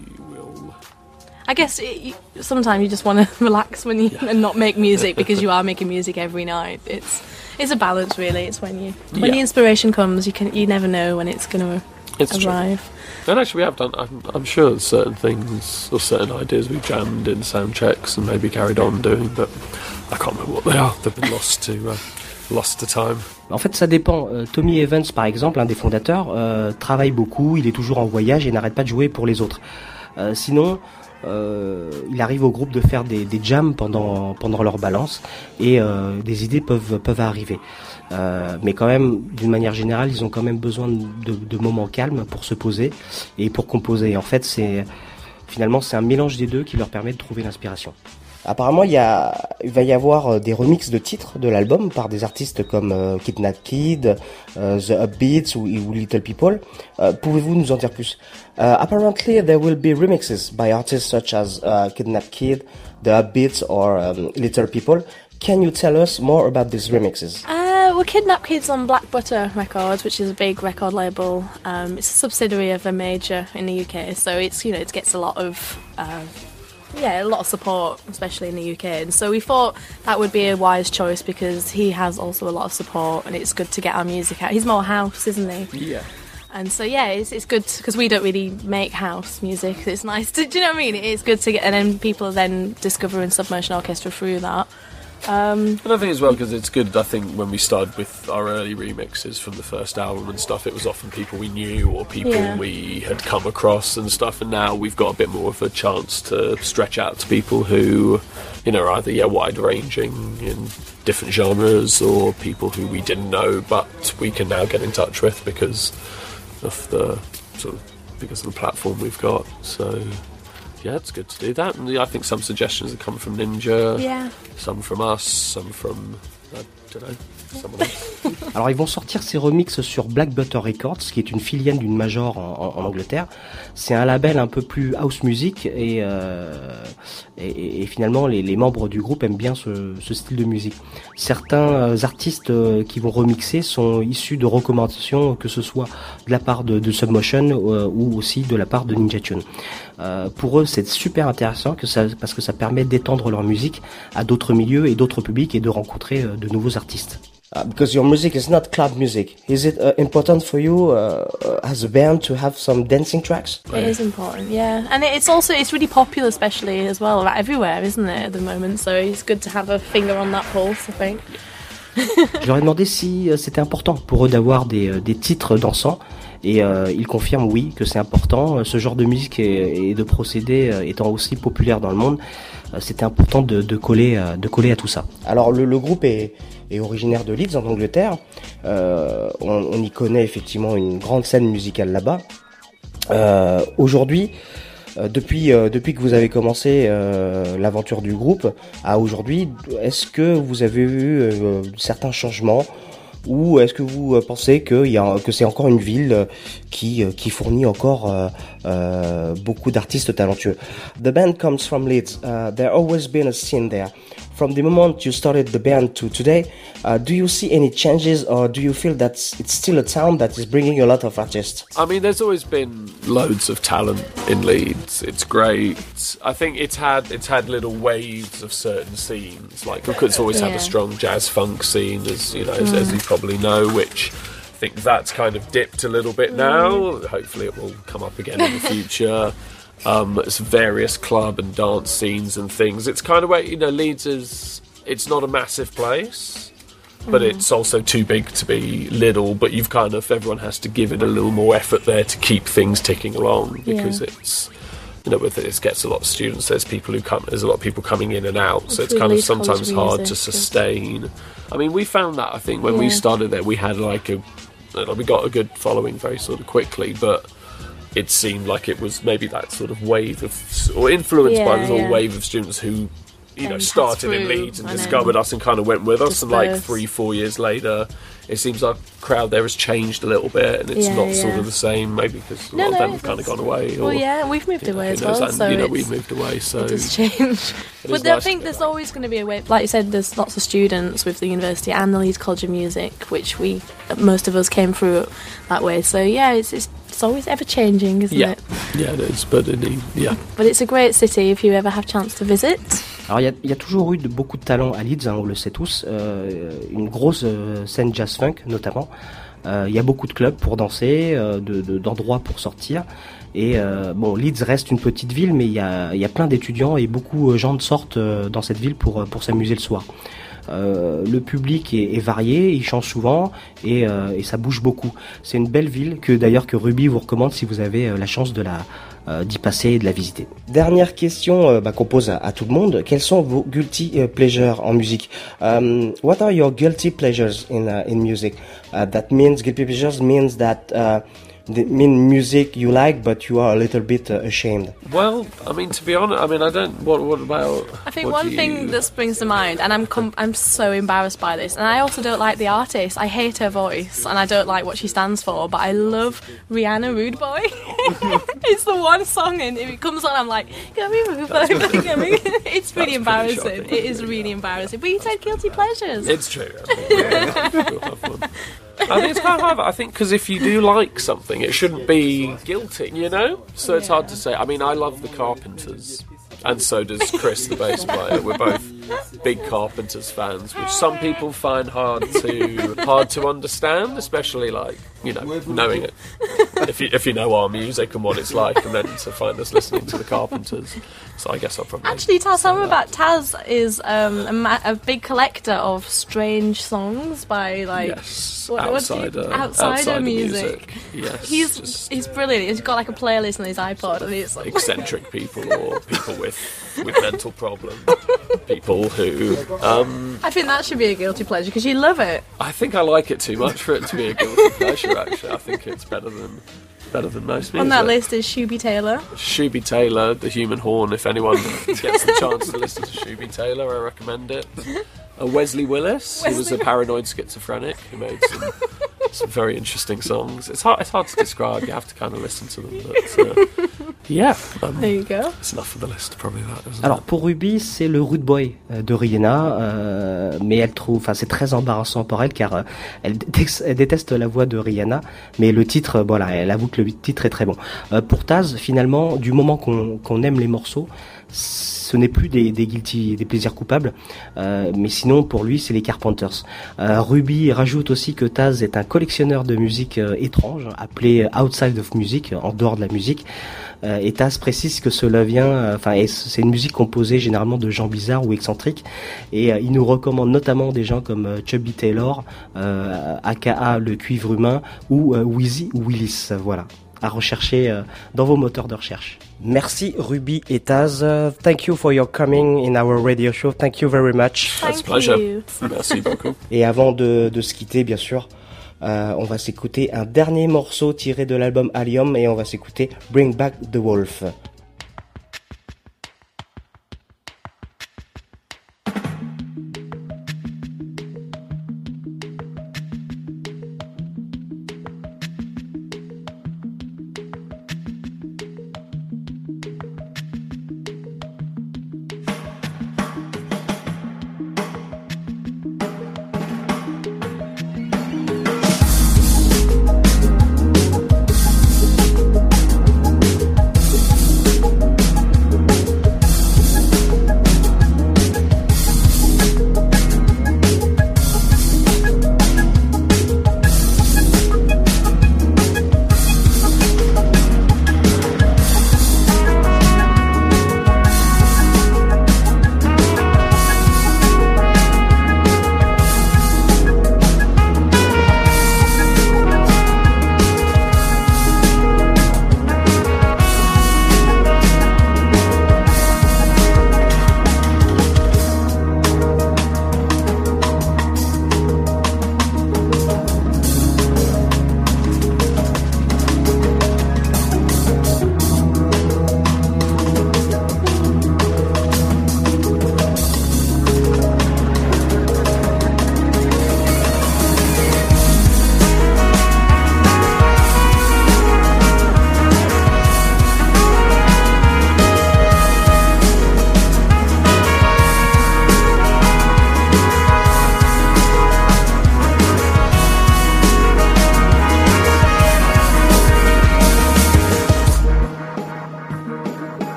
I guess it, sometimes you just want to relax when you and not make music because you are making music every night. It's it's a balance, really. It's when you when Yeah. the inspiration comes, you can you never know when it's going to It's true. arrive. And actually, we have done. I'm, I'm sure there's certain things or certain ideas we jammed in sound checks and maybe carried on doing, but I can't remember what they are. They've been lost to uh, lost to time. En fait, ça dépend. Euh, Tommy Evans, par exemple, un des fondateurs, euh, travaille beaucoup, il est toujours en voyage et n'arrête pas de jouer pour les autres. Euh, sinon, euh, il arrive au groupe de faire des, jams pendant pendant leur balance et euh, des idées peuvent peuvent arriver. Euh, mais quand même, d'une manière générale, ils ont quand même besoin de, de moments calmes pour se poser et pour composer. En fait, c'est finalement c'est un mélange des deux qui leur permet de trouver l'inspiration. Apparemment, il, a, il va y avoir euh, des remixes de titres de l'album par des artistes comme euh, Kidnap Kid, euh, The Upbeats ou, Little People. Pouvez-vous nous en dire plus? Apparently, there will be remixes by artists such as uh, Kidnap Kid, The Upbeats or um, Little People. Can you tell us more about these remixes? Uh, we're Kidnap Kids on Black Butter Records, which is a big record label. Um, it's a subsidiary of a major in the UK, so it's you know it gets a lot of uh, yeah a lot of support, especially in the UK. And so we thought that would be a wise choice because he has also a lot of support, and it's good to get our music out. He's more house, isn't he? Yeah. And so yeah, it's, it's good because we don't really make house music. It's nice to, do you know what I mean? It's good to get, and then people then discovering Submersion Orchestra through that. Um, And I think as well because it's good. I think when we started with our early remixes from the first album and stuff, it was often people we knew or people Yeah. we had come across and stuff. And now we've got a bit more of a chance to stretch out to people who, you know, are either yeah wide ranging in different genres or people who we didn't know, but we can now get in touch with because of the sort of because of the platform we've got. So. Yeah, it's good to do that, and I think some suggestions have come from Ninja, Yeah. some from us, some from I don't know, someone else. Alors ils vont sortir ces remixes sur Black Butter Records, qui est une filiale d'une major en, en- en Angleterre. C'est un label un peu plus house music et, euh, et, et- et finalement les, les membres du groupe aiment bien ce, ce style de musique. Certains euh, artistes euh, qui vont remixer sont issus de recommandations, que ce soit de la part de, de Submotion euh, ou aussi de la part de Ninja Tune. Euh, pour eux, c'est super intéressant que ça, parce que ça permet d'étendre leur musique à d'autres milieux et d'autres publics et de rencontrer euh, de nouveaux artistes. Uh, because your music is not club music, is it uh, important for you uh, uh, as a band to have some dancing tracks? It is important, yeah, and it- it's also it's really popular, especially as well, like everywhere, isn't it, at the moment? So it's good to have a finger on that pulse, I think. Je leur ai demandé si euh, c'était important pour eux d'avoir des, euh, des titres dansants et euh, ils confirment oui que c'est important. Euh, Ce genre de musique et, de procédé étant aussi populaire dans le monde, c'était important de, de coller de coller à tout ça. Alors le, le groupe est, est originaire de Leeds en Angleterre. Euh, on, on y connaît effectivement une grande scène musicale là-bas. Euh, Aujourd'hui, depuis euh, depuis que vous avez commencé euh, l'aventure du groupe à aujourd'hui, est-ce que vous avez eu euh, certains changements ou est-ce que vous euh, pensez que, y a, que c'est encore une ville euh, qui, euh, qui fournit encore euh, euh, beaucoup d'artistes talentueux? The band comes from Leeds. Uh, there always been a scene there. From the moment you started the band to today, uh, do you see any changes, or do you feel that it's still a town that is bringing a lot of artists? I mean, there's always been loads of talent in Leeds. It's great. I think it's had it's had little waves of certain scenes. Like it's always had a strong jazz funk scene, as you know, as, as Mm. you probably know, which. I think that's kind of dipped a little bit now. Hopefully, it will come up again in the future. Um, it's various club and dance scenes and things. It's kind of where you know Leeds is. It's not a massive place, but Mhm. it's also too big to be little. But you've kind of everyone has to give it a little more effort there to keep things ticking along because Yeah. it's you know with it, it gets a lot of students. There's people who come. There's a lot of people coming in and out, so it's Through kind of sometimes hard Music, to yes. sustain. I mean, we found that I think when we started there, we had like a like, we got a good following very sort of quickly, but it seemed like it was maybe that sort of wave of or influenced by Yeah, this whole yeah. wave of students who you know started in Leeds and and discovered us and kind of went with us and like three four years later it seems our crowd there has changed a little bit and it's Yeah, not sort of the same maybe because a No, lot no, of them have kind of gone away Well, yeah, we've moved away who as well, and, so you know we've moved away so it does change. But is I think there's always going to be a way. Like you said, there's lots of students with the university and the Leeds College of Music, which we most of us came through that way. So yeah, it's it's, it's always ever changing, isn't yeah it? yeah it is but indeed yeah But it's a great city if you ever have chance to visit. Alors il y y a toujours eu de, beaucoup de talent à Leeds, hein, on le sait tous, euh, une grosse euh, scène jazz funk notamment. Euh, Il y a beaucoup de clubs pour danser, euh, de- de- d'endroits pour sortir. Et euh, bon, Leeds reste une petite ville, mais il y a, y a plein d'étudiants et beaucoup de gens sortent euh, dans cette ville pour, pour s'amuser le soir. Euh, le public est, est varié, il change souvent et, euh, et ça bouge beaucoup. C'est une belle ville que d'ailleurs que Ruby vous recommande si vous avez euh, la chance de la euh, d'y passer et de la visiter. Dernière question euh, bah, qu'on pose à, tout le monde. Quels sont vos guilty euh, pleasures en musique? Um, What are your guilty pleasures in uh, in music? Uh, that means guilty pleasures means that uh, the mean music you like, but you are a little bit uh, ashamed. well I mean to be honest I mean I don't what what about I think one thing you- that springs to mind, and I'm com- I'm so embarrassed by this, and I also don't like the artist. I hate her voice, and I don't like what she stands for. But I love Rihanna Rude Boy. it's the one song, and if it comes on, I'm like, get me Rude Boy. get me. It's really embarrassing. It is really embarrassing. But you said guilty pleasures. It's true. I think it's kind of hard. I think because if you do like something, it shouldn't be guilty, you know. So it's hard to say. I mean, I love the Carpenters, and so does Chris, the bass player. We're both big Carpenters fans, which some people find hard to hard to understand, especially like you know knowing it. If you if you know our music and what it's like, and then to find us listening to the Carpenters. So I guess I'll probably Actually, Taz, tell me about Taz is um, a, ma- a big collector of strange songs by like Yes, what, what you- outsider- outsider, outsider music. music. Yes, he's he's brilliant. He's got like a playlist on his iPod, and it's like eccentric people or people with with mental problems, people who. Um, I think that should be a guilty pleasure because you love it. I think I like it too much for it to be a guilty pleasure. Actually, I think it's better than better than most music. On that list is Shuby Taylor. Shuby Taylor, the Human Horn. If anyone gets the chance to listen to Shuby Taylor, I recommend it. Uh, Wesley Willis, who was a paranoid schizophrenic, who made some, some very interesting songs. It's hard. It's hard to describe. You have to kind of listen to them. But uh, yeah, um, There you go. It's enough for the list, probably that. Isn't Alors it? pour Ruby, c'est le rude boy euh, de Rihanna, euh, mais elle trouve, enfin c'est très embarrassant pour elle car euh, elle, déteste, elle déteste la voix de Rihanna, mais le titre, euh, voilà, elle avoue que le titre est très bon. Euh, pour Taz, finalement, du moment qu'on qu'on aime les morceaux, ce n'est plus des, des guilty, des plaisirs coupables, euh, mais sinon pour lui c'est les Carpenters. Euh, Ruby rajoute aussi que Taz est un collectionneur de musique euh, étrange, appelé outside of music, en dehors de la musique. Et Taz précise que cela vient, enfin, c'est une musique composée généralement de gens bizarres ou excentriques. Et il nous recommande notamment des gens comme Chubby Taylor, aka le cuivre humain, ou Wheezy Willis. Voilà, à rechercher euh, dans vos moteurs de recherche. Merci Ruby et Taz. Uh, thank you for your coming in our radio show. Thank you very much. That's a pleasure. Merci beaucoup. Et avant de, de se quitter, bien sûr, euh, on va s'écouter un dernier morceau tiré de l'album Allium et on va s'écouter Bring Back the Wolf.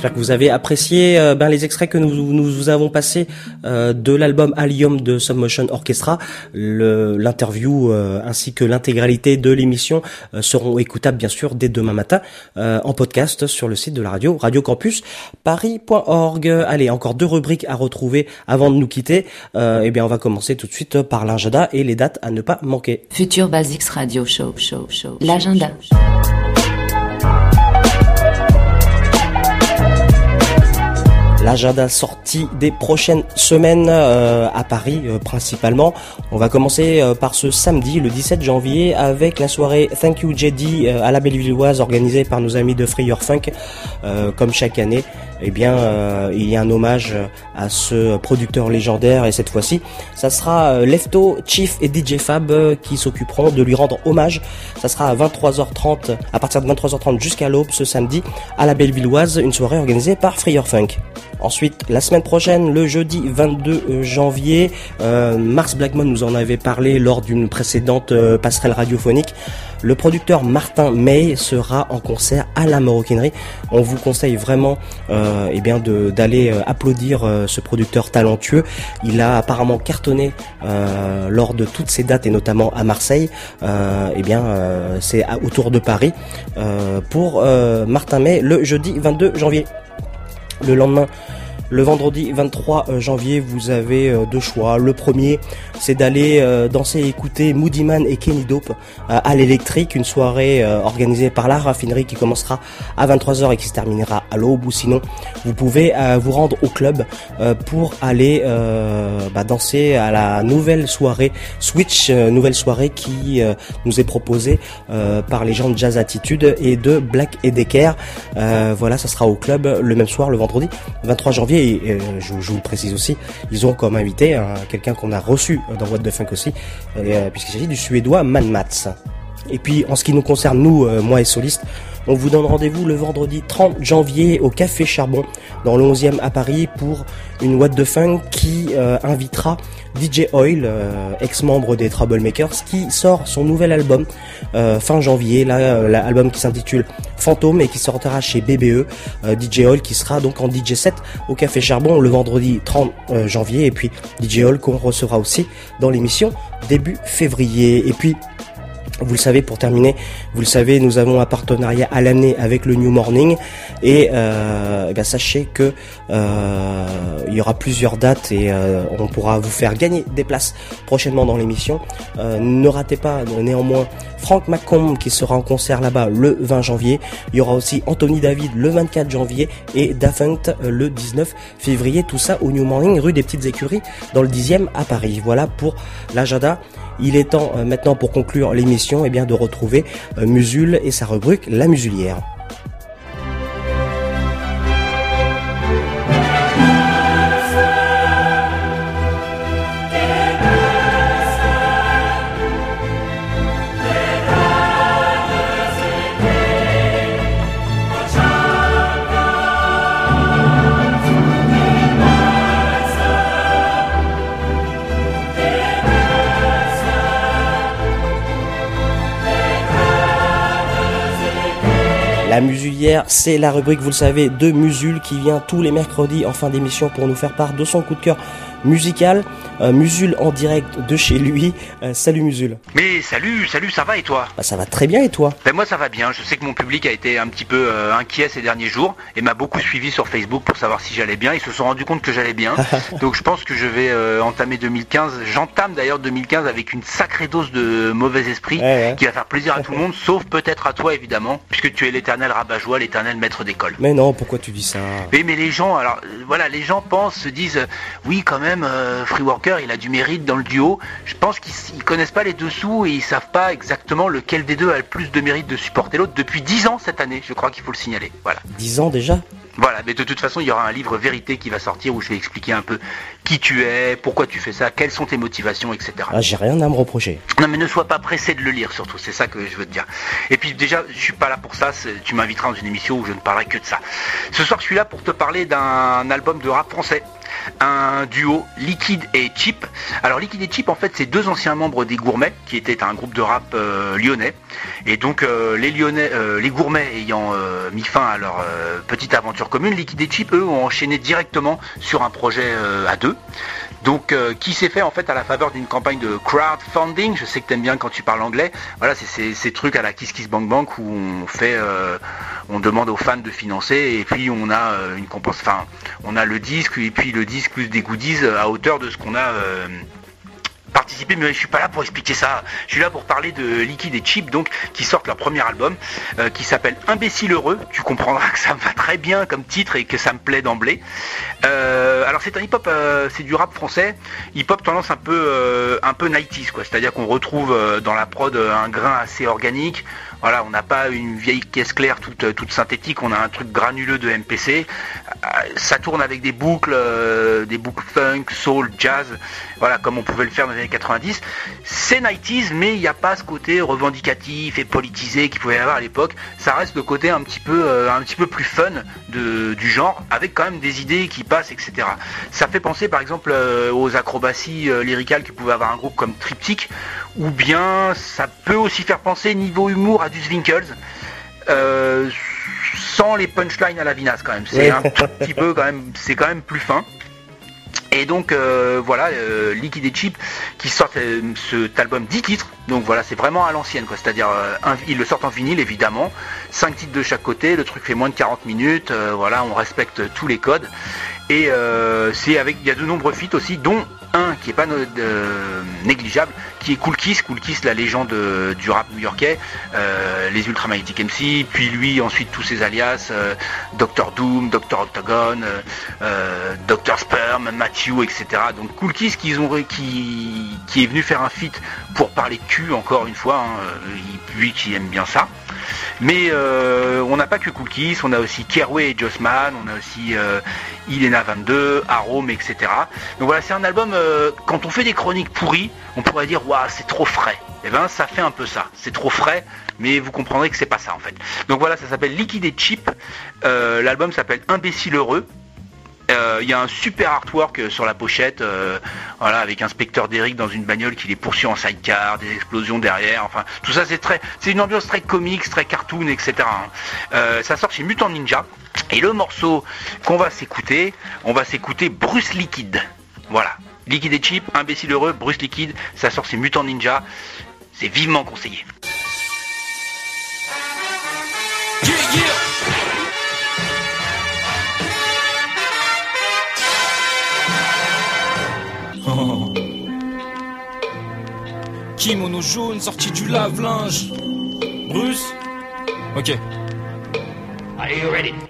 J'espère que vous avez apprécié euh, ben, les extraits que nous, nous vous avons passés euh, de l'album Allium de Submotion Orchestra. Le- L'interview euh, ainsi que l'intégralité de l'émission euh, seront écoutables bien sûr dès demain matin euh, en podcast sur le site de la radio, Radio Campus Paris.org. Allez, encore deux rubriques à retrouver avant de nous quitter. Euh, eh bien, on va commencer tout de suite par l'agenda et les dates à ne pas manquer. Future Basics Radio Show, show, show. L'agenda. L'agenda sorti des prochaines semaines euh, à Paris euh, principalement. On va commencer euh, par ce samedi, le 17 janvier, avec la soirée Thank You JD à la Bellevilloise organisée par nos amis de Free Your Funk. Comme chaque année, eh bien, euh, il y a un hommage à ce producteur légendaire et cette fois-ci, ça sera euh, Lefto, Chief et DJ Fab euh, qui s'occuperont de lui rendre hommage. Ça sera à 23h30, à partir de 23h30 jusqu'à l'aube ce samedi à la Bellevilloise, une soirée organisée par Free Your Funk. Ensuite, la semaine prochaine, le jeudi 22 janvier, euh, Mars Blackmon nous en avait parlé lors d'une précédente euh, passerelle radiophonique. Le producteur Martin May sera en concert à la Maroquinerie. On vous conseille vraiment euh, eh bien d'aller euh, applaudir euh, ce producteur talentueux. Il a apparemment cartonné euh, lors de toutes ces dates et notamment à Marseille. Euh, eh bien, euh, c'est autour de Paris euh, pour euh, Martin May le jeudi 22 janvier. Le lendemain, le vendredi 23 janvier, vous avez euh, deux choix. Le premier, c'est d'aller euh, danser et écouter Moody Man et Kenny Dope euh, à l'électrique, une soirée euh, organisée par la raffinerie qui commencera à 23h et qui se terminera à l'aube. Ou sinon, vous pouvez euh, vous rendre au club euh, pour aller euh, bah, danser à la nouvelle soirée Switch, euh, nouvelle soirée qui euh, nous est proposée euh, par les gens de Jazz Attitude et de Black et Decker. Euh, voilà, ça sera au club le même soir, le vendredi 23 janvier. Et euh, je, vous le précise aussi, ils ont comme invité hein, quelqu'un qu'on a reçu dans What the Funk aussi, euh, puisqu'il s'agit du suédois Man Mats. Et puis en ce qui nous concerne, nous, euh, moi et Soliste, on vous donne rendez-vous le vendredi 30 janvier au Café Charbon dans le 11e à Paris pour une What the Funk qui euh, invitera DJ Oil, euh, ex-membre des Troublemakers, qui sort son nouvel album euh, fin janvier, l'album qui s'intitule Fantôme et qui sortira chez BBE. DJ Oil qui sera donc en DJ set au Café Charbon le vendredi 30 euh, janvier et puis DJ Oil qu'on recevra aussi dans l'émission début février. Et puis vous le savez, pour terminer, vous le savez, nous avons un partenariat à l'année avec le New Morning et euh, eh bien, sachez que euh, il y aura plusieurs dates et euh, on pourra vous faire gagner des places prochainement dans l'émission. Euh, ne ratez pas néanmoins Frank McComb qui sera en concert là-bas le 20 janvier. Il y aura aussi Anthony David le 24 janvier et Dafunct euh, le 19 février. Tout ça au New Morning, rue des Petites Écuries, dans le 10e à Paris. Voilà pour l'agenda. Il est temps euh, maintenant pour conclure l'émission eh bien de retrouver euh, Musul et sa rubrique La Musulière. Musulière, c'est la rubrique, vous le savez, de Musul qui vient tous les mercredis en fin d'émission pour nous faire part de son coup de cœur musical. Euh, Musul en direct de chez lui. Euh, salut Musul. Mais salut, salut, ça va et toi? Bah, ça va très bien et toi? Ben moi ça va bien, je sais que mon public a été un petit peu euh, inquiet ces derniers jours et m'a beaucoup suivi sur Facebook pour savoir si j'allais bien. Ils se sont rendus compte que j'allais bien. Donc je pense que je vais entamer 2015. J'entame d'ailleurs 2015 avec une sacrée dose de mauvais esprit Ouais, ouais. qui va faire plaisir à tout le monde, sauf peut-être à toi évidemment, puisque tu es l'éternel rabat-joie, l'éternel maître d'école. Mais non, pourquoi tu dis ça? Oui, mais les gens, alors voilà, les gens pensent, se disent, oui, quand même, euh, Free Walker, il a du mérite dans le duo. Je pense qu'ils ils connaissent pas les dessous et ils savent pas exactement lequel des deux a le plus de mérite de supporter l'autre depuis 10 ans cette année. Je crois qu'il faut le signaler. Voilà. 10 ans déjà? Voilà, mais de toute façon, il y aura un livre vérité qui va sortir où je vais expliquer un peu qui tu es, pourquoi tu fais ça, quelles sont tes motivations, etc. ah, J'ai rien à me reprocher. Non mais ne sois pas pressé de le lire surtout, c'est ça que je veux te dire. Et puis déjà, je suis pas là pour ça, tu m'inviteras dans une émission où je ne parlerai que de ça. Ce soir, je suis là pour te parler d'un album de rap français un duo Liquid et Chip. Alors Liquid et Chip en fait c'est deux anciens membres des Gourmets qui étaient un groupe de rap euh, lyonnais et donc euh, les Lyonnais, euh, les Gourmets ayant mis fin à leur petite aventure commune, Liquid et Chip eux ont enchaîné directement sur un projet euh, à deux. Donc euh, qui s'est fait en fait à la faveur d'une campagne de crowdfunding. Je sais que t'aimes bien quand tu parles anglais. Voilà, c'est ces, trucs à la Kiss Kiss Bank Bank où on fait, euh, on demande aux fans de financer et puis on a une compense, enfin on a le disque et puis le disque plus des goodies à hauteur de ce qu'on a. mais je suis pas là pour expliquer ça. Je suis là pour parler de Liquid et Cheap, donc qui sortent leur premier album, euh, qui s'appelle Imbécile heureux. Tu comprendras que ça me va très bien comme titre et que ça me plaît d'emblée. Euh, alors c'est un hip-hop, euh, c'est du rap français, hip-hop tendance un peu, un peu 90s quoi. C'est-à-dire qu'on retrouve dans la prod un grain assez organique. Voilà, on n'a pas une vieille caisse claire toute, euh, synthétique, on a un truc granuleux de MPC. Euh, Ça tourne avec des boucles, euh, des boucles funk, soul, jazz, voilà, comme on pouvait le faire dans les années 90. C'est 90s, mais il n'y a pas ce côté revendicatif et politisé qu'il pouvait y avoir à l'époque. Ça reste le côté un petit peu, un petit peu plus fun du genre, avec quand même des idées qui passent, etc. Ça fait penser par exemple aux acrobaties lyricales que pouvait avoir un groupe comme Triptych, ou bien ça peut aussi faire penser niveau humour du Winkles. Euh, sans les punchlines à la vinasse quand même. C'est un tout petit peu quand même, c'est quand même plus fin. Et donc euh, voilà, euh, Liquid et Cheap qui sortent euh, cet album 10 titres. Donc voilà, c'est vraiment à l'ancienne quoi. C'est-à-dire ils le sortent en vinyle évidemment, 5 titres de chaque côté, le truc fait moins de 40 minutes, voilà, on respecte tous les codes. Et c'est avec il y a de nombreux feats aussi, dont un qui est pas négligeable, qui est Cool Kiss, la légende euh, du rap new-yorkais, euh, les Ultramagnetic MC, puis lui ensuite tous ses alias, euh, Doom, Dr Octagon, Dr Sperm, Matthew, etc. Donc Cool Kiss qui, est venu faire un feat pour parler cul encore une fois, hein, euh, lui qui aime bien ça. Mais euh, on n'a pas que Cool Kiss, on a aussi Kerway et Jossman, on a aussi euh, Ilena 22, Arome, etc. Donc voilà, c'est un album, euh, quand on fait des chroniques pourries, on pourrait dire, waouh, c'est trop frais. Et ben ça fait un peu ça, c'est trop frais, mais vous comprendrez que c'est pas ça en fait. Donc voilà, ça s'appelle Liquid et Cheap, Euh, l'album s'appelle Imbécile Heureux. Euh, Il y a un super artwork euh, sur la pochette, euh, voilà, avec un spectre d'Eric dans une bagnole qui les poursuit en sidecar, des explosions derrière, enfin, tout ça c'est très, c'est une ambiance très comics, très cartoon, etc. hein. Euh, ça sort chez Mutant Ninja, et le morceau qu'on va s'écouter, on va s'écouter Bruce Liquid, voilà, Liquid et Cheap, imbécile heureux, Bruce Liquid, ça sort chez Mutant Ninja, c'est vivement conseillé. Kimono jaune sorti du lave-linge. Bruce? Ok. Are you ready?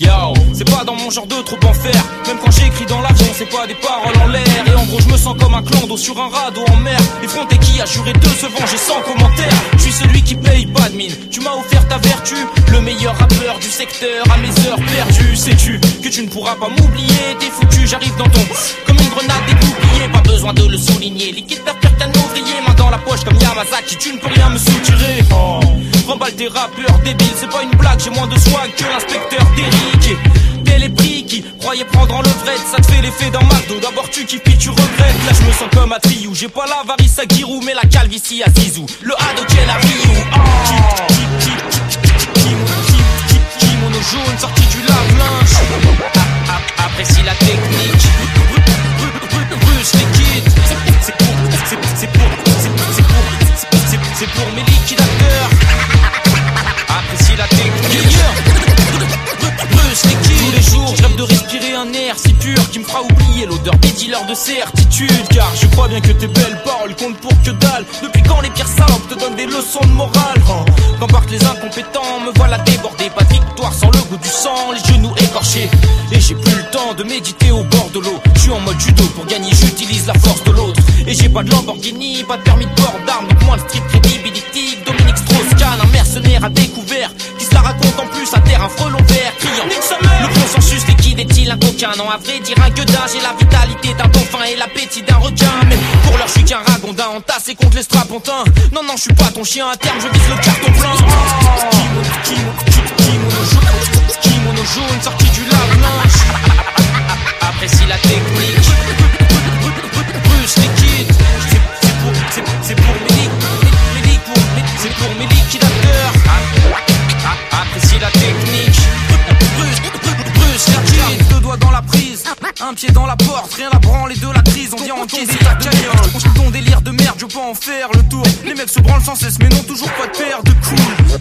Yo, c'est pas dans mon genre de trop en faire. Même quand j'écris dans l'avion, c'est pas des paroles en l'air. Et en gros, je me sens comme un clando sur un radeau en mer. Effronté qui a juré de se venger sans commentaire. Je suis celui qui paye pas de mine. Tu m'as offert ta vertu, le meilleur rappeur du secteur à mes heures perdues. Sais-tu que tu ne pourras pas m'oublier? T'es foutu, j'arrive dans ton comme une grenade découpillée. Pas besoin de le souligner. Liquide pire qu'un ouvrier, poche comme Yamazaki. Tu ne peux rien me soutirer. Oh. Remballe tes rappeurs débiles, c'est pas une blague, j'ai moins de swag que l'inspecteur d'Eric. Tel est pris qui croyait prendre en levrette, ça te fait l'effet d'un McDo. D'abord tu kiffes puis tu regrettes. Là je me sens comme à Triou, j'ai pas la varice à Giroud, mais la calvitie à Zizou. Le à Ryu. Oh. Kimono jaune sorti du lave-linge. Apprécie la technique. Bruce liquide. C'est pour, c'est pour, c'est- pour mes liquidateurs. Apprécie la technique. Bruce. Tous les jours, je rêve de respirer un air si pur qui me fera oublier l'odeur des dealers de certitude. Car je crois bien que tes belles paroles comptent pour que dalle. Depuis quand les pires salopes te donnent des leçons de morale? Quand partent les incompétents, me voilà débordé. Pas de victoire sans le goût du sang, les genoux écorchés. Et j'ai plus le temps de méditer au bord de l'eau. Je suis en mode judo pour gagner, j'utilise la force de l'autre. Et j'ai pas de Lamborghini, pas de permis de port d'armes, donc moins de street credibility. Dominique Strauss-Kahn, un mercenaire à découvert, qui se la raconte en plus à terre un frelon vert, criant Le consensus liquide est-il un coquin? Non, à vrai dire, un gueudin, j'ai la vitalité d'un dauphin et l'appétit d'un requin. Mais pour l'heure, je suis qu'un ragondin entassé contre les strapontins. Non, non, je suis pas ton chien, à terme, je vise le carton plein. Kimono, kimono jaune, kimono jaune sorti du lave-linge. apprécie la technique. C'est pour, c'est c'est pour c'est pour mes liquidateurs. Ah, ah, Apprécie la technique. Bruce, Bruce liquide, deux doigts dans la prise, un pied dans la porte, rien à branler de la crise, on vient encaisser ta cagnotte. Ton délire de merde, je peux en faire le tour. Les mecs se branlent sans cesse, mais non toujours pas de paire de cool.